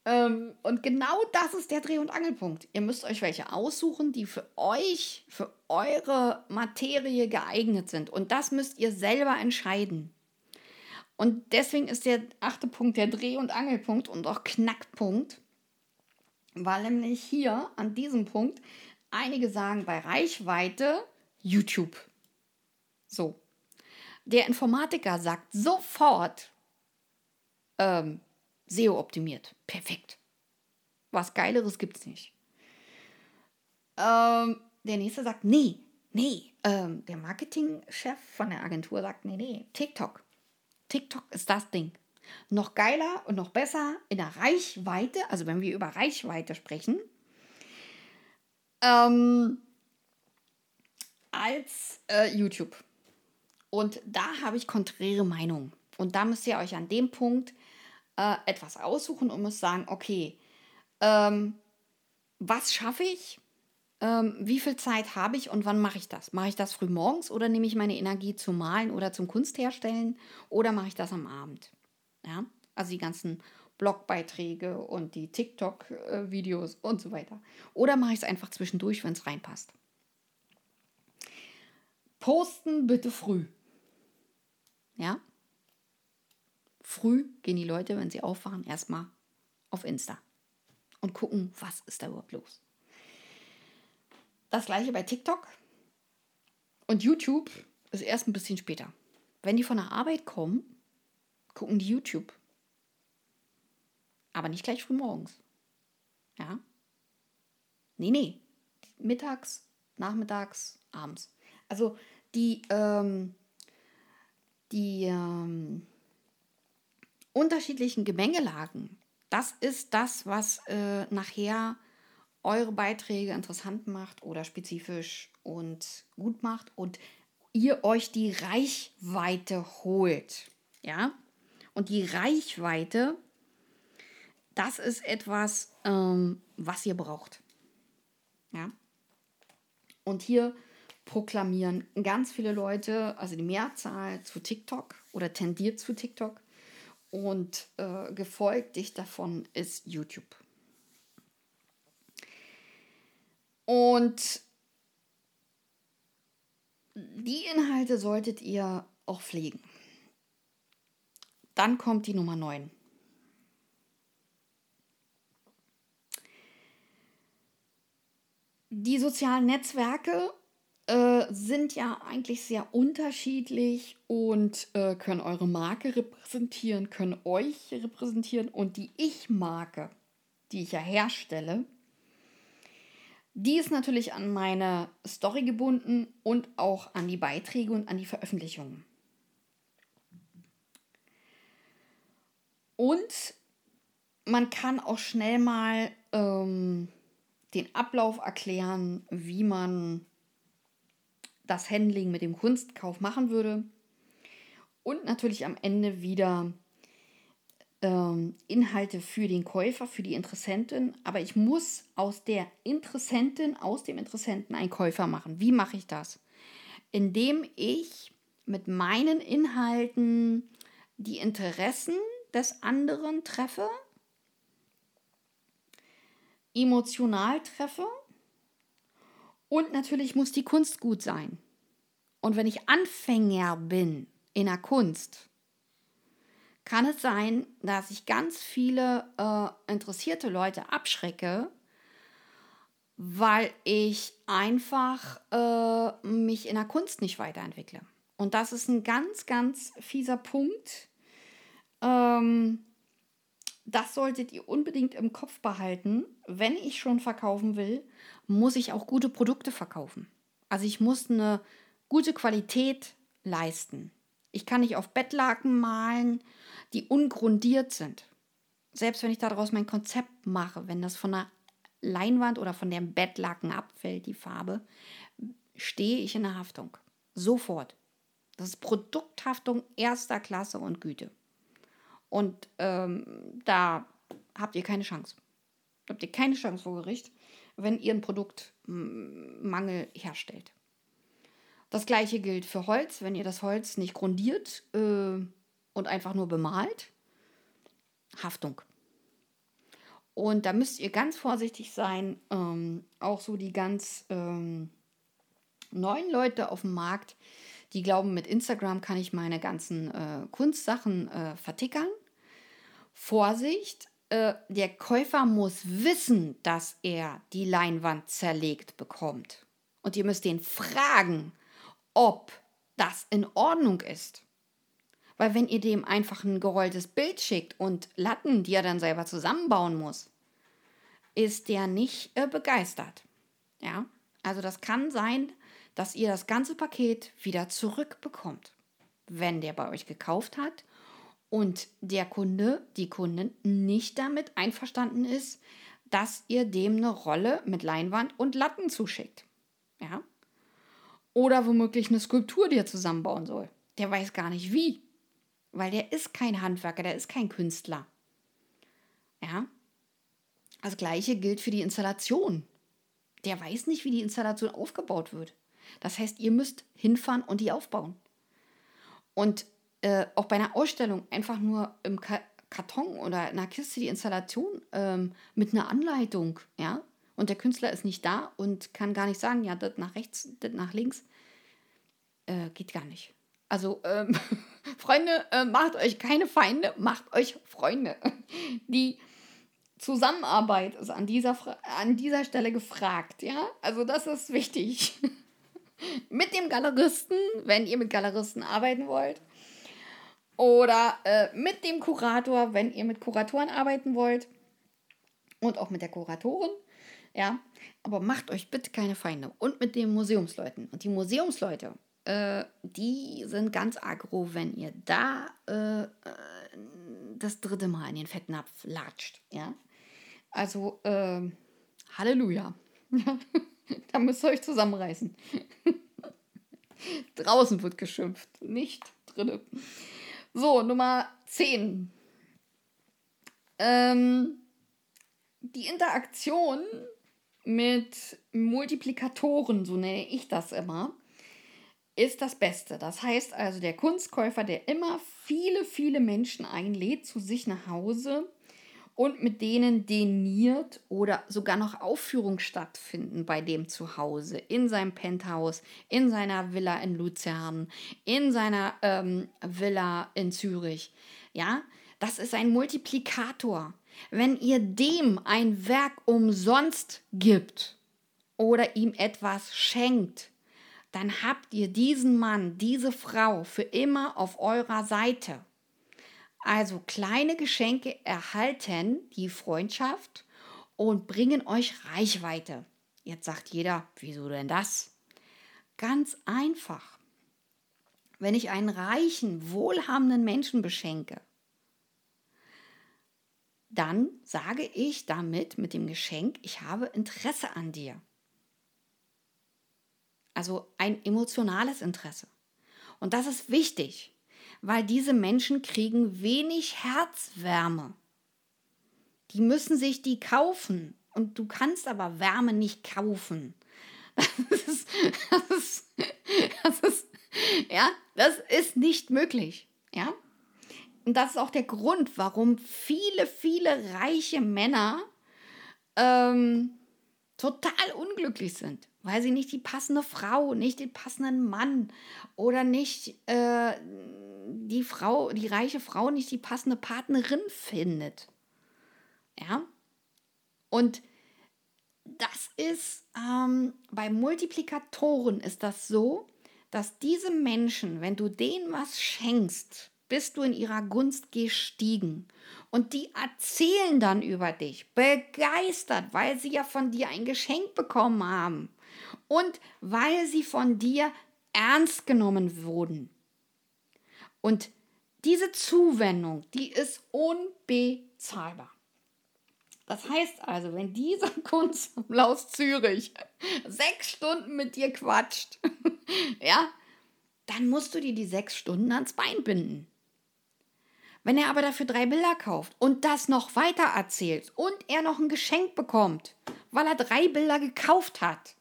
ähm, und genau das ist der Dreh- und Angelpunkt. Ihr müsst euch welche aussuchen, die für euch, für eure Materie geeignet sind. Und das müsst ihr selber entscheiden. Und deswegen ist der achte Punkt der Dreh- und Angelpunkt und auch Knackpunkt, weil nämlich hier an diesem Punkt einige sagen bei Reichweite YouTube. So. Der Informatiker sagt sofort, ähm, SEO optimiert. Perfekt. Was Geileres gibt es nicht. Ähm, der nächste sagt, nee, nee. Ähm, der Marketingchef von der Agentur sagt, nee, nee, TikTok. TikTok ist das Ding. Noch geiler und noch besser in der Reichweite, also wenn wir über Reichweite sprechen, ähm, als äh, YouTube. Und da habe ich konträre Meinungen. Und da müsst ihr euch an dem Punkt äh, etwas aussuchen und müsst sagen, okay, ähm, was schaffe ich? Ähm, wie viel Zeit habe ich und wann mache ich das? Mache ich das früh morgens oder nehme ich meine Energie zum Malen oder zum Kunstherstellen oder mache ich das am Abend? Ja, also die ganzen Blogbeiträge und die TikTok-Videos und so weiter. Oder mache ich es einfach zwischendurch, wenn es reinpasst. Posten bitte früh. Ja? Früh gehen die Leute, wenn sie aufwachen, erstmal auf Insta und gucken, was ist da überhaupt los. Das gleiche bei TikTok und YouTube ist erst ein bisschen später. Wenn die von der Arbeit kommen, gucken die YouTube. Aber nicht gleich früh morgens. Ja? Nee, nee. Mittags, nachmittags, abends. Also die, ähm, die ähm, unterschiedlichen Gemengelagen, das ist das, was äh, nachher eure Beiträge interessant macht oder spezifisch und gut macht und ihr euch die Reichweite holt. Ja? Und die Reichweite, das ist etwas, ähm, was ihr braucht. Ja? Und hier proklamieren ganz viele Leute, also die Mehrzahl zu TikTok oder tendiert zu TikTok. Und äh, gefolgt dicht davon ist YouTube. Und die Inhalte solltet ihr auch pflegen. Dann kommt die Nummer 9. Die sozialen Netzwerke äh, sind ja eigentlich sehr unterschiedlich und äh, können eure Marke repräsentieren, können euch repräsentieren und die Ich-Marke, die ich ja herstelle, die ist natürlich an meine Story gebunden und auch an die Beiträge und an die Veröffentlichungen. Und man kann auch schnell mal ähm, den Ablauf erklären, wie man das Handling mit dem Kunstkauf machen würde. Und natürlich am Ende wieder ähm, Inhalte für den Käufer, für die Interessentin. Aber ich muss aus der Interessentin, aus dem Interessenten einen Käufer machen. Wie mache ich das? Indem ich mit meinen Inhalten die Interessen des anderen treffe, emotional treffe und natürlich muss die Kunst gut sein. Und wenn ich Anfänger bin in der Kunst, kann es sein, dass ich ganz viele äh, interessierte Leute abschrecke, weil ich einfach äh, mich in der Kunst nicht weiterentwickle. Und das ist ein ganz, ganz fieser Punkt, ähm, das solltet ihr unbedingt im Kopf behalten. Wenn ich schon verkaufen will, muss ich auch gute Produkte verkaufen. Also ich muss eine gute Qualität leisten. Ich kann nicht auf Bettlaken malen, die ungrundiert sind. Selbst wenn ich daraus mein Konzept mache, wenn das von der Leinwand oder von dem Bettlaken abfällt, die Farbe, stehe ich in der Haftung. Sofort. Das ist Produkthaftung erster Klasse und Güte. Und ähm, da habt ihr keine Chance. Habt ihr keine Chance vor Gericht, wenn ihr einen Produktmangel herstellt. Das gleiche gilt für Holz. Wenn ihr das Holz nicht grundiert äh, und einfach nur bemalt, Haftung. Und da müsst ihr ganz vorsichtig sein. Ähm, auch so die ganz ähm, neuen Leute auf dem Markt, die glauben, mit Instagram kann ich meine ganzen äh, Kunstsachen äh, vertickern. Vorsicht, äh, der Käufer muss wissen, dass er die Leinwand zerlegt bekommt. Und ihr müsst ihn fragen, ob das in Ordnung ist. Weil wenn ihr dem einfach ein gerolltes Bild schickt und Latten, die er dann selber zusammenbauen muss, ist der nicht äh, begeistert. Ja, also das kann sein, dass ihr das ganze Paket wieder zurückbekommt, wenn der bei euch gekauft hat und der Kunde, die Kundin nicht damit einverstanden ist, dass ihr dem eine Rolle mit Leinwand und Latten zuschickt. Ja? Oder womöglich eine Skulptur, die er zusammenbauen soll. Der weiß gar nicht wie. Weil der ist kein Handwerker, der ist kein Künstler. Ja? Das gleiche gilt für die Installation. Der weiß nicht, wie die Installation aufgebaut wird. Das heißt, ihr müsst hinfahren und die aufbauen. Und äh, auch bei einer Ausstellung einfach nur im Ka Karton oder in einer Kiste die Installation ähm, mit einer Anleitung, ja. Und der Künstler ist nicht da und kann gar nicht sagen, ja, das nach rechts, das nach links. Äh, geht gar nicht. Also, ähm, Freunde, äh, macht euch keine Feinde, macht euch Freunde. Die Zusammenarbeit ist an dieser, an dieser Stelle gefragt, ja? Also, das ist wichtig. mit dem Galeristen, wenn ihr mit Galeristen arbeiten wollt. Oder äh, mit dem Kurator, wenn ihr mit Kuratoren arbeiten wollt. Und auch mit der Kuratorin. Ja, aber macht euch bitte keine Feinde. Und mit den Museumsleuten. Und die Museumsleute, äh, die sind ganz aggro, wenn ihr da äh, äh das dritte Mal in den Fettnapf latscht. Ja, also ähm, Halleluja. da müsst ihr euch zusammenreißen. Draußen wird geschimpft, nicht drinnen. So, Nummer 10. Ähm, die Interaktion mit Multiplikatoren, so nenne ich das immer, ist das Beste. Das heißt also, der Kunstkäufer, der immer viele, viele Menschen einlädt zu sich nach Hause und mit denen deniert oder sogar noch Aufführungen stattfinden bei dem zu Hause, in seinem Penthouse, in seiner Villa in Luzern, in seiner ähm, Villa in Zürich. Ja, das ist ein Multiplikator. Wenn ihr dem ein Werk umsonst gibt oder ihm etwas schenkt, dann habt ihr diesen Mann, diese Frau für immer auf eurer Seite. Also kleine Geschenke erhalten die Freundschaft und bringen euch Reichweite. Jetzt sagt jeder, wieso denn das? Ganz einfach. Wenn ich einen reichen, wohlhabenden Menschen beschenke, dann sage ich damit mit dem Geschenk, ich habe Interesse an dir. Also ein emotionales Interesse. Und das ist wichtig, weil diese Menschen kriegen wenig Herzwärme. Die müssen sich die kaufen und du kannst aber Wärme nicht kaufen. Das ist, das ist, das ist, ja, das ist nicht möglich. Ja, und das ist auch der Grund, warum viele, viele reiche Männer ähm, total unglücklich sind, weil sie nicht die passende Frau, nicht den passenden Mann oder nicht äh, die Frau, die reiche Frau nicht die passende Partnerin findet. Ja. Und das ist ähm, bei Multiplikatoren ist das so, dass diese Menschen, wenn du denen was schenkst, bist du in ihrer Gunst gestiegen. Und die erzählen dann über dich, begeistert, weil sie ja von dir ein Geschenk bekommen haben und weil sie von dir ernst genommen wurden. Und diese Zuwendung, die ist unbezahlbar. Das heißt also, wenn dieser Kunstsammler aus Zürich sechs Stunden mit dir quatscht, ja, dann musst du dir die sechs Stunden ans Bein binden. Wenn er aber dafür drei Bilder kauft und das noch weiter erzählt und er noch ein Geschenk bekommt, weil er drei Bilder gekauft hat,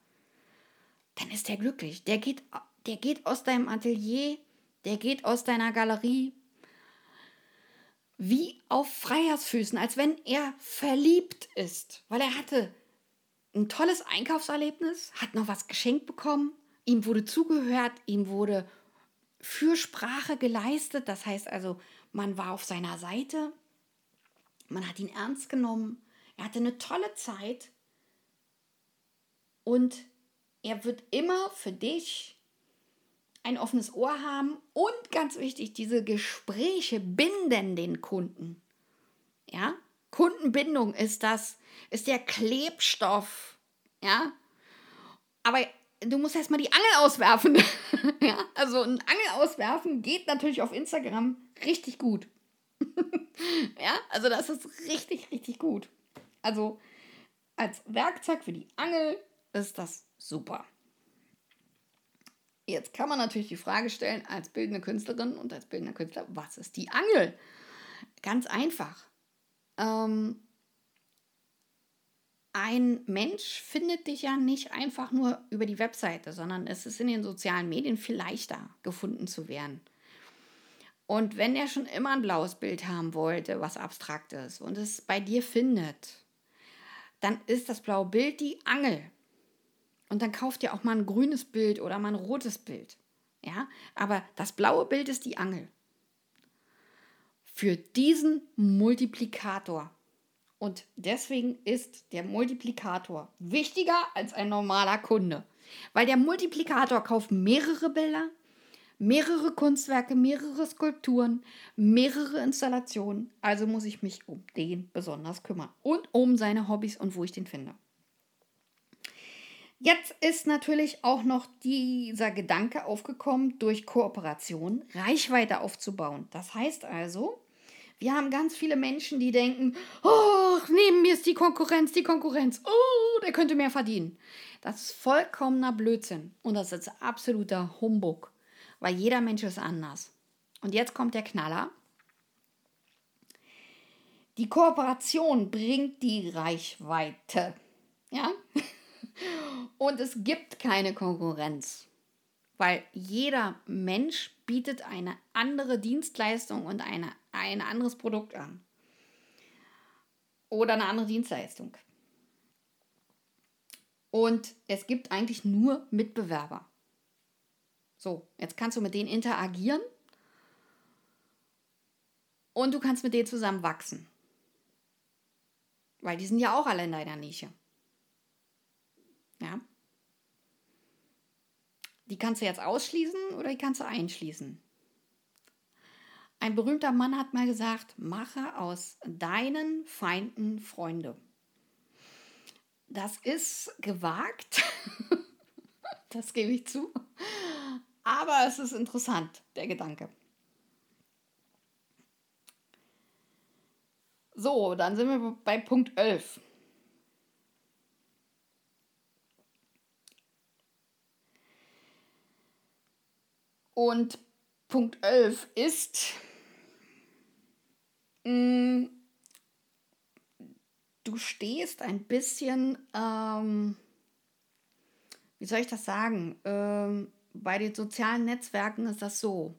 dann ist er glücklich. Der geht, der geht aus deinem Atelier, der geht aus deiner Galerie wie auf Freiersfüßen, als wenn er verliebt ist, weil er hatte ein tolles Einkaufserlebnis, hat noch was geschenkt bekommen, ihm wurde zugehört, ihm wurde Fürsprache geleistet, das heißt also, man war auf seiner Seite, man hat ihn ernst genommen, er hatte eine tolle Zeit und er wird immer für dich ein offenes Ohr haben und ganz wichtig, diese Gespräche binden den Kunden. Ja? Kundenbindung ist das, ist der Klebstoff. Ja? Aber du musst erstmal die Angel auswerfen. ja, also ein Angel auswerfen geht natürlich auf Instagram richtig gut. ja, also das ist richtig, richtig gut. Also als Werkzeug für die Angel ist das super. Jetzt kann man natürlich die Frage stellen, als bildende Künstlerin und als bildender Künstler, was ist die Angel? Ganz einfach. Ähm, ein Mensch findet dich ja nicht einfach nur über die Webseite, sondern es ist in den sozialen Medien viel leichter gefunden zu werden. Und wenn er schon immer ein blaues Bild haben wollte, was abstrakt ist, und es bei dir findet, dann ist das blaue Bild die Angel. Und dann kauft ihr auch mal ein grünes Bild oder mal ein rotes Bild. Ja, aber das blaue Bild ist die Angel. Für diesen Multiplikator. Und deswegen ist der Multiplikator wichtiger als ein normaler Kunde. Weil der Multiplikator kauft mehrere Bilder, mehrere Kunstwerke, mehrere Skulpturen, mehrere Installationen. Also muss ich mich um den besonders kümmern und um seine Hobbys und wo ich den finde. Jetzt ist natürlich auch noch dieser Gedanke aufgekommen, durch Kooperation Reichweite aufzubauen. Das heißt also, wir haben ganz viele Menschen, die denken, oh, neben mir ist die Konkurrenz, die Konkurrenz, oh, der könnte mehr verdienen. Das ist vollkommener Blödsinn und das ist absoluter Humbug, weil jeder Mensch ist anders. Und jetzt kommt der Knaller. Die Kooperation bringt die Reichweite. Ja? Und es gibt keine Konkurrenz, weil jeder Mensch bietet eine andere Dienstleistung und eine ein anderes Produkt an. Oder eine andere Dienstleistung. Und es gibt eigentlich nur Mitbewerber. So, jetzt kannst du mit denen interagieren und du kannst mit denen zusammen wachsen. Weil die sind ja auch alle in deiner Nische. Ja. Die kannst du jetzt ausschließen oder die kannst du einschließen. Ein berühmter Mann hat mal gesagt, mache aus deinen Feinden Freunde. Das ist gewagt, das gebe ich zu, aber es ist interessant, der Gedanke. So, dann sind wir bei Punkt 11. Und Punkt 11 ist, Mm, du stehst ein bisschen, ähm, wie soll ich das sagen? Ähm, bei den sozialen Netzwerken ist das so.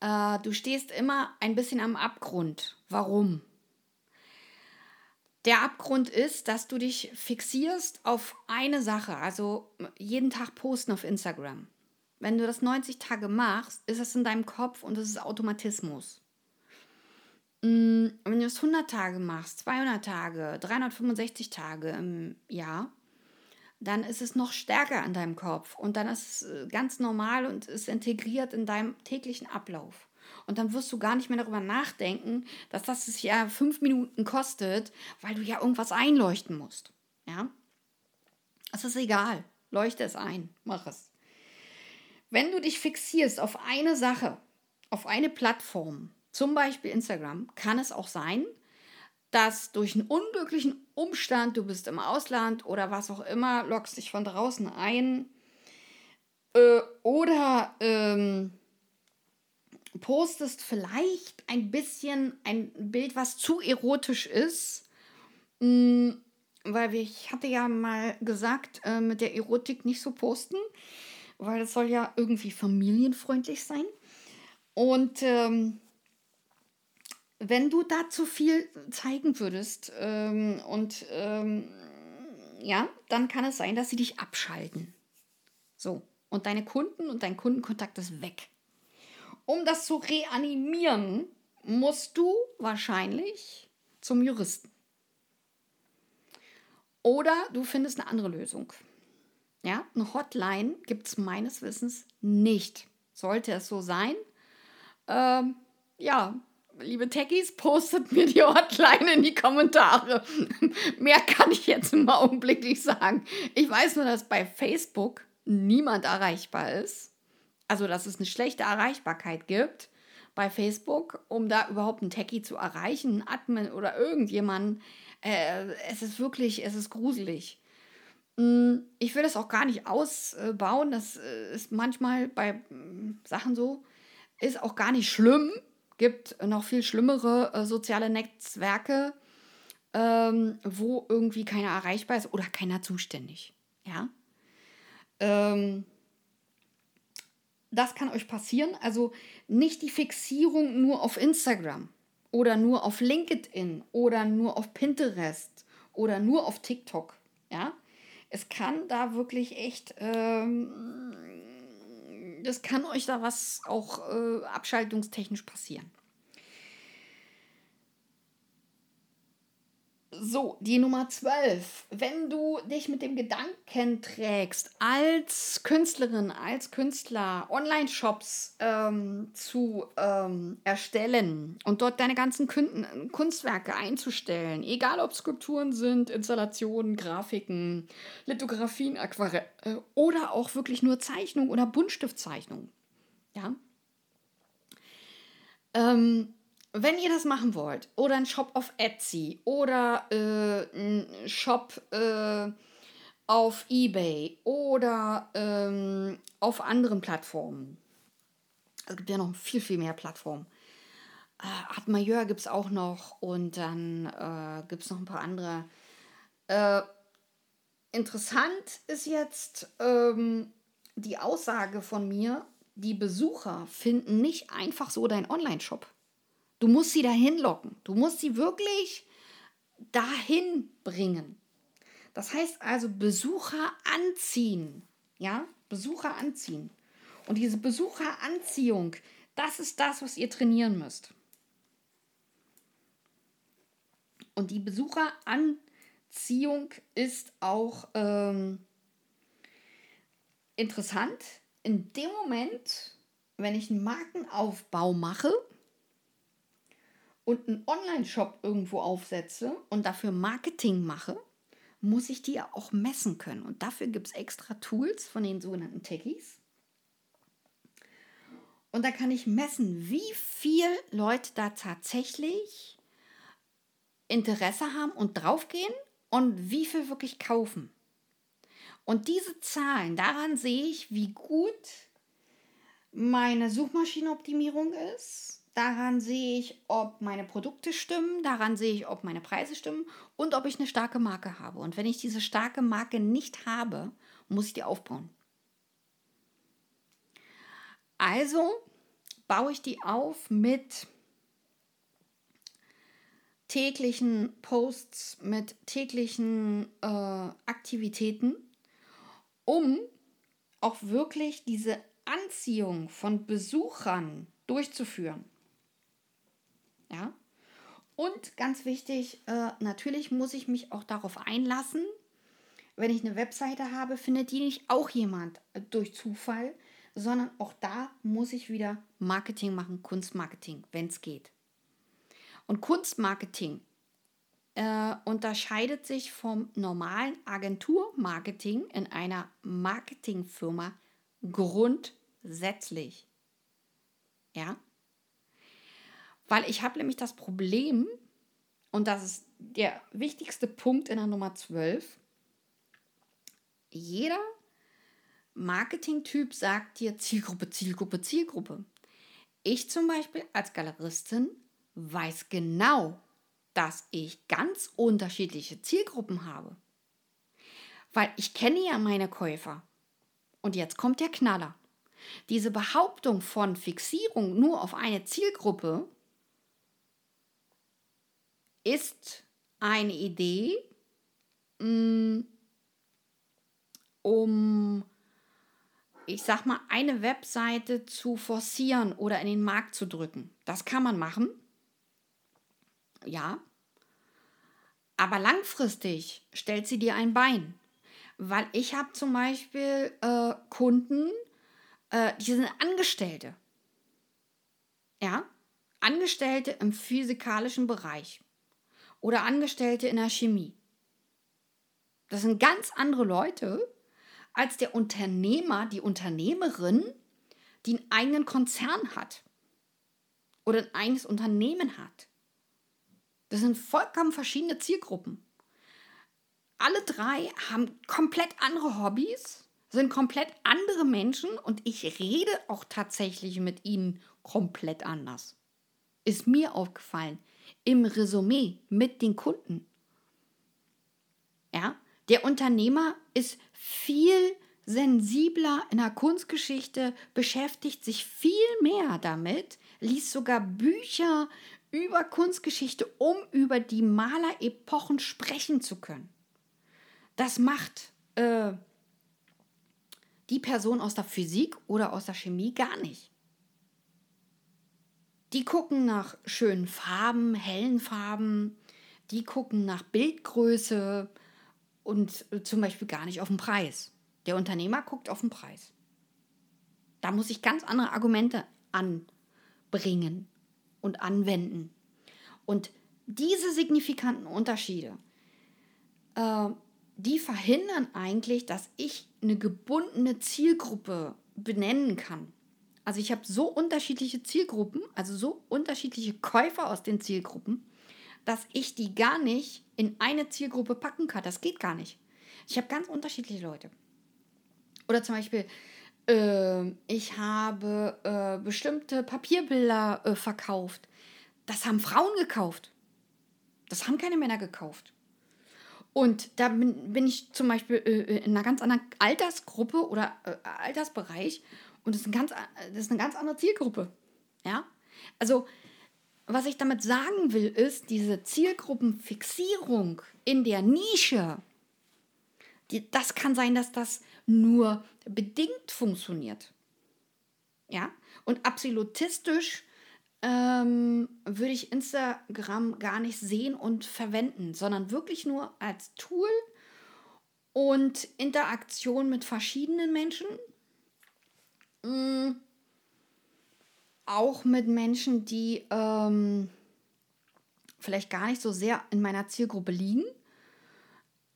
Äh, du stehst immer ein bisschen am Abgrund. Warum? Der Abgrund ist, dass du dich fixierst auf eine Sache, also jeden Tag posten auf Instagram. Wenn du das 90 Tage machst, ist es in deinem Kopf und es ist Automatismus. Mm, wenn du es 100 Tage machst, 200 Tage, 365 Tage im Jahr, dann ist es noch stärker an deinem Kopf und dann ist es äh, ganz normal und ist integriert in deinem täglichen Ablauf. Und dann wirst du gar nicht mehr darüber nachdenken, dass das es ja fünf Minuten kostet, weil du ja irgendwas einleuchten musst. Ja? Es ist egal. Leuchte es ein. Mach es. Wenn du dich fixierst auf eine Sache, auf eine Plattform, zum Beispiel Instagram, kann es auch sein, dass durch einen unglücklichen Umstand, du bist im Ausland oder was auch immer, lockst dich von draußen ein äh, oder ähm, postest vielleicht ein bisschen ein Bild, was zu erotisch ist. Mh, mm, weil ich hatte ja mal gesagt, äh, mit der Erotik nicht so posten, weil es soll ja irgendwie familienfreundlich sein. Und ähm, wenn du da zu viel zeigen würdest ähm, und ähm, ja, dann kann es sein, dass sie dich abschalten. So, und deine Kunden und dein Kundenkontakt ist weg. Um das zu reanimieren, musst du wahrscheinlich zum Juristen. Oder du findest eine andere Lösung. Ja, eine Hotline gibt es meines Wissens nicht. Sollte es so sein, ähm, ja, liebe Techies, postet mir die Hotline in die Kommentare. Mehr kann ich jetzt im Augenblick nicht sagen. Ich weiß nur, dass bei Facebook niemand erreichbar ist. Also, dass es eine schlechte Erreichbarkeit gibt bei Facebook, um da überhaupt einen Techie zu erreichen, einen Admin oder irgendjemanden. Äh, es ist wirklich, es ist gruselig. Mm, ich will das auch gar nicht ausbauen. Das äh, ist manchmal bei mm, Sachen so. Ist auch gar nicht schlimm gibt noch viel schlimmere äh, soziale Netzwerke. ähm, wo irgendwie keiner erreichbar ist oder keiner zuständig. Ja. Ähm, das kann euch passieren. Also nicht die Fixierung nur auf Instagram oder nur auf LinkedIn oder nur auf Pinterest oder nur auf TikTok. Ja, es kann da wirklich echt, ähm, das kann euch da was auch äh, abschaltungstechnisch passieren. So, die Nummer 12. Wenn du dich mit dem Gedanken trägst, als Künstlerin, als Künstler Online-Shops ähm, zu ähm, erstellen und dort deine ganzen Kün Kunstwerke einzustellen, egal ob Skulpturen sind, Installationen, Grafiken, Lithografien, Aquarell äh, oder auch wirklich nur Zeichnung oder Buntstiftzeichnung, ja, ähm, wenn ihr das machen wollt, oder ein Shop auf Etsy oder äh, ein Shop äh, auf eBay oder ähm, auf anderen Plattformen, es gibt ja noch viel, viel mehr Plattformen. Äh, Art Majeur gibt es auch noch und dann äh, gibt es noch ein paar andere. Äh, interessant ist jetzt ähm, die Aussage von mir, die Besucher finden nicht einfach so deinen Online-Shop. Du musst sie dahin locken. Du musst sie wirklich dahin bringen. Das heißt also Besucher anziehen. Ja, Besucher anziehen. Und diese Besucheranziehung, das ist das, was ihr trainieren müsst. Und die Besucheranziehung ist auch ähm, interessant. In dem Moment, wenn ich einen Markenaufbau mache, und einen Online-Shop irgendwo aufsetze und dafür Marketing mache, muss ich die ja auch messen können. Und dafür gibt es extra Tools von den sogenannten Techies. Und da kann ich messen, wie viel Leute da tatsächlich Interesse haben und draufgehen und wie viel wirklich kaufen. Und diese Zahlen, daran sehe ich, wie gut meine Suchmaschinenoptimierung ist, Daran sehe ich, ob meine Produkte stimmen, daran sehe ich, ob meine Preise stimmen und ob ich eine starke Marke habe. Und wenn ich diese starke Marke nicht habe, muss ich die aufbauen. Also baue ich die auf mit täglichen Posts, mit täglichen äh, Aktivitäten, um auch wirklich diese Anziehung von Besuchern durchzuführen. Ja. Und ganz wichtig, äh, natürlich muss ich mich auch darauf einlassen. Wenn ich eine Webseite habe, findet die nicht auch jemand äh, durch Zufall, sondern auch da muss ich wieder Marketing machen, Kunstmarketing, wenn es geht. Und Kunstmarketing äh, unterscheidet sich vom normalen Agenturmarketing in einer Marketingfirma grundsätzlich. Ja, weil ich habe nämlich das Problem, und das ist der wichtigste Punkt in der Nummer 12, jeder Marketing-Typ sagt dir Zielgruppe, Zielgruppe, Zielgruppe. Ich zum Beispiel als Galeristin weiß genau, dass ich ganz unterschiedliche Zielgruppen habe. Weil ich kenne ja meine Käufer. Und jetzt kommt der Knaller. Diese Behauptung von Fixierung nur auf eine Zielgruppe ist eine Idee, mm, um, ich sag mal, eine Webseite zu forcieren oder in den Markt zu drücken. Das kann man machen. Ja. Aber langfristig stellt sie dir ein Bein. Weil ich habe zum Beispiel äh, Kunden, äh, die sind Angestellte. Ja, Angestellte im physikalischen Bereich oder Angestellte in der Chemie. Das sind ganz andere Leute als der Unternehmer, die Unternehmerin, die einen eigenen Konzern hat oder ein eigenes Unternehmen hat. Das sind vollkommen verschiedene Zielgruppen. Alle drei haben komplett andere Hobbys, sind komplett andere Menschen und ich rede auch tatsächlich mit ihnen komplett anders. Ist mir aufgefallen im Resümee mit den Kunden. Ja? Der Unternehmer ist viel sensibler in der Kunstgeschichte, beschäftigt sich viel mehr damit, liest sogar Bücher über Kunstgeschichte, um über die Malerepochen sprechen zu können. Das macht äh, die Person aus der Physik oder aus der Chemie gar nicht. Die gucken nach schönen Farben, hellen Farben, die gucken nach Bildgröße und äh, zum Beispiel gar nicht auf den Preis. Der Unternehmer guckt auf den Preis. Da muss ich ganz andere Argumente anbringen und anwenden. Und diese signifikanten Unterschiede, äh, die verhindern eigentlich, dass ich eine gebundene Zielgruppe benennen kann. Also ich habe so unterschiedliche Zielgruppen, also so unterschiedliche Käufer aus den Zielgruppen, dass ich die gar nicht in eine Zielgruppe packen kann. Das geht gar nicht. Ich habe ganz unterschiedliche Leute. Oder zum Beispiel, äh, ich habe äh, bestimmte Papierbilder äh, verkauft. Das haben Frauen gekauft. Das haben keine Männer gekauft. Und da bin, bin ich zum Beispiel äh, in einer ganz anderen Altersgruppe oder äh, Altersbereich und das ist, ein ganz, das ist eine ganz andere Zielgruppe. Ja? Also, was ich damit sagen will, ist, diese Zielgruppenfixierung in der Nische, die, das kann sein, dass das nur bedingt funktioniert. Ja? Und absolutistisch ähm, würde ich Instagram gar nicht sehen und verwenden, sondern wirklich nur als Tool und Interaktion mit verschiedenen Menschen, Mm. auch mit Menschen, die ähm, vielleicht gar nicht so sehr in meiner Zielgruppe liegen,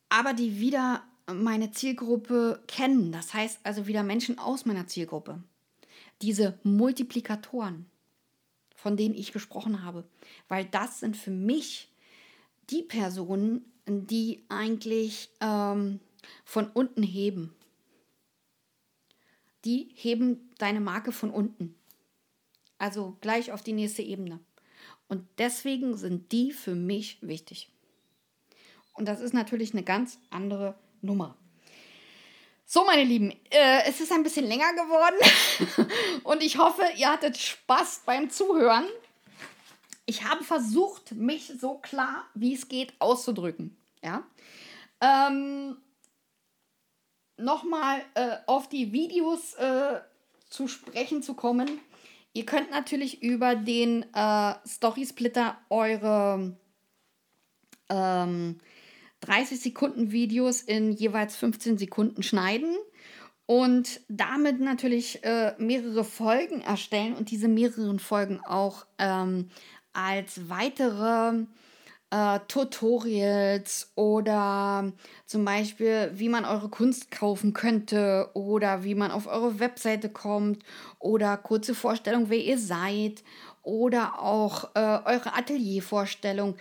aber die wieder meine Zielgruppe kennen. Das heißt also wieder Menschen aus meiner Zielgruppe. Diese Multiplikatoren, von denen ich gesprochen habe. Weil das sind für mich die Personen, die eigentlich ähm, von unten heben die heben deine Marke von unten. Also gleich auf die nächste Ebene. Und deswegen sind die für mich wichtig. Und das ist natürlich eine ganz andere Nummer. So, meine Lieben, äh, es ist ein bisschen länger geworden und ich hoffe, ihr hattet Spaß beim Zuhören. Ich habe versucht, mich so klar wie es geht auszudrücken. Ja. Ähm, nochmal äh, auf die Videos äh, zu sprechen zu kommen. Ihr könnt natürlich über den äh, Story Splitter eure ähm, 30 Sekunden Videos in jeweils 15 Sekunden schneiden und damit natürlich äh, mehrere Folgen erstellen und diese mehreren Folgen auch ähm, als weitere äh, Tutorials oder zum Beispiel, wie man eure Kunst kaufen könnte oder wie man auf eure Webseite kommt oder kurze Vorstellung, wer ihr seid oder auch äh, eure Ateliervorstellung.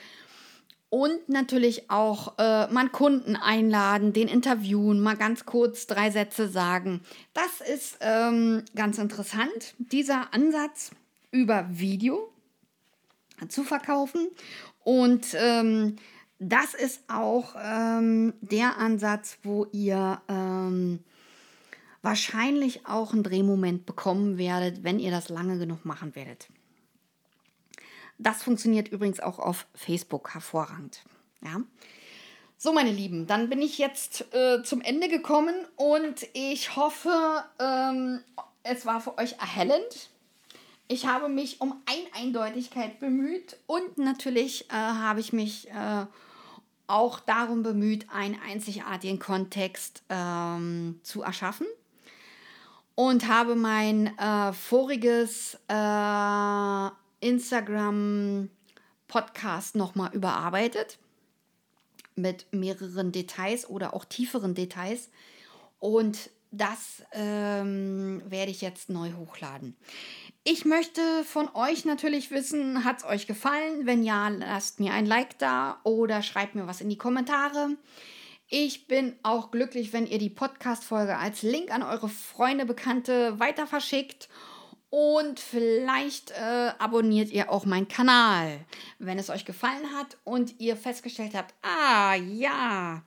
Und natürlich auch äh, mal Kunden einladen, den interviewen, mal ganz kurz drei Sätze sagen. Das ist ähm, ganz interessant, dieser Ansatz über Video zu verkaufen. Und ähm, das ist auch ähm, der Ansatz, wo ihr ähm, wahrscheinlich auch einen Drehmoment bekommen werdet, wenn ihr das lange genug machen werdet. Das funktioniert übrigens auch auf Facebook hervorragend. Ja. So, meine Lieben, dann bin ich jetzt äh, zum Ende gekommen und ich hoffe, ähm, es war für euch erhellend. Ich habe mich um Eindeutigkeit bemüht und natürlich äh, habe ich mich äh, auch darum bemüht, einen einzigartigen Kontext ähm, zu erschaffen und habe mein äh, voriges äh, Instagram-Podcast nochmal überarbeitet mit mehreren Details oder auch tieferen Details und das ähm, werde ich jetzt neu hochladen. Ich möchte von euch natürlich wissen, hat es euch gefallen? Wenn ja, lasst mir ein Like da oder schreibt mir was in die Kommentare. Ich bin auch glücklich, wenn ihr die Podcast-Folge als Link an eure Freunde, Bekannte weiter verschickt. Und vielleicht äh, abonniert ihr auch meinen Kanal, wenn es euch gefallen hat und ihr festgestellt habt, ah ja,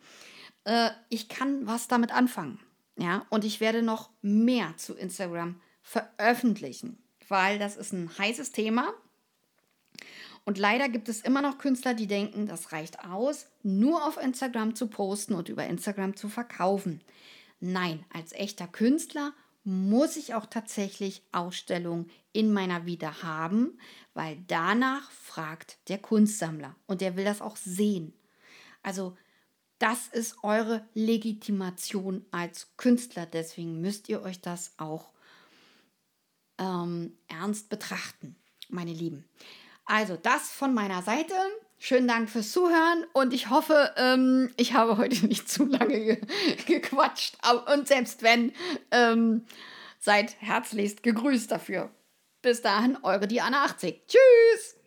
äh, ich kann was damit anfangen. Ja, und ich werde noch mehr zu Instagram veröffentlichen, weil das ist ein heißes Thema. Und leider gibt es immer noch Künstler, die denken, das reicht aus, nur auf Instagram zu posten und über Instagram zu verkaufen. Nein, als echter Künstler muss ich auch tatsächlich Ausstellungen in meiner Vita haben, weil danach fragt der Kunstsammler und der will das auch sehen. Also das ist eure Legitimation als Künstler. Deswegen müsst ihr euch das auch ähm, ernst betrachten, meine Lieben. Also das von meiner Seite. Schönen Dank fürs Zuhören und ich hoffe, ähm, ich habe heute nicht zu lange ge gequatscht. Und selbst wenn, ähm, seid herzlichst gegrüßt dafür. Bis dahin, eure Diana 80. Tschüss!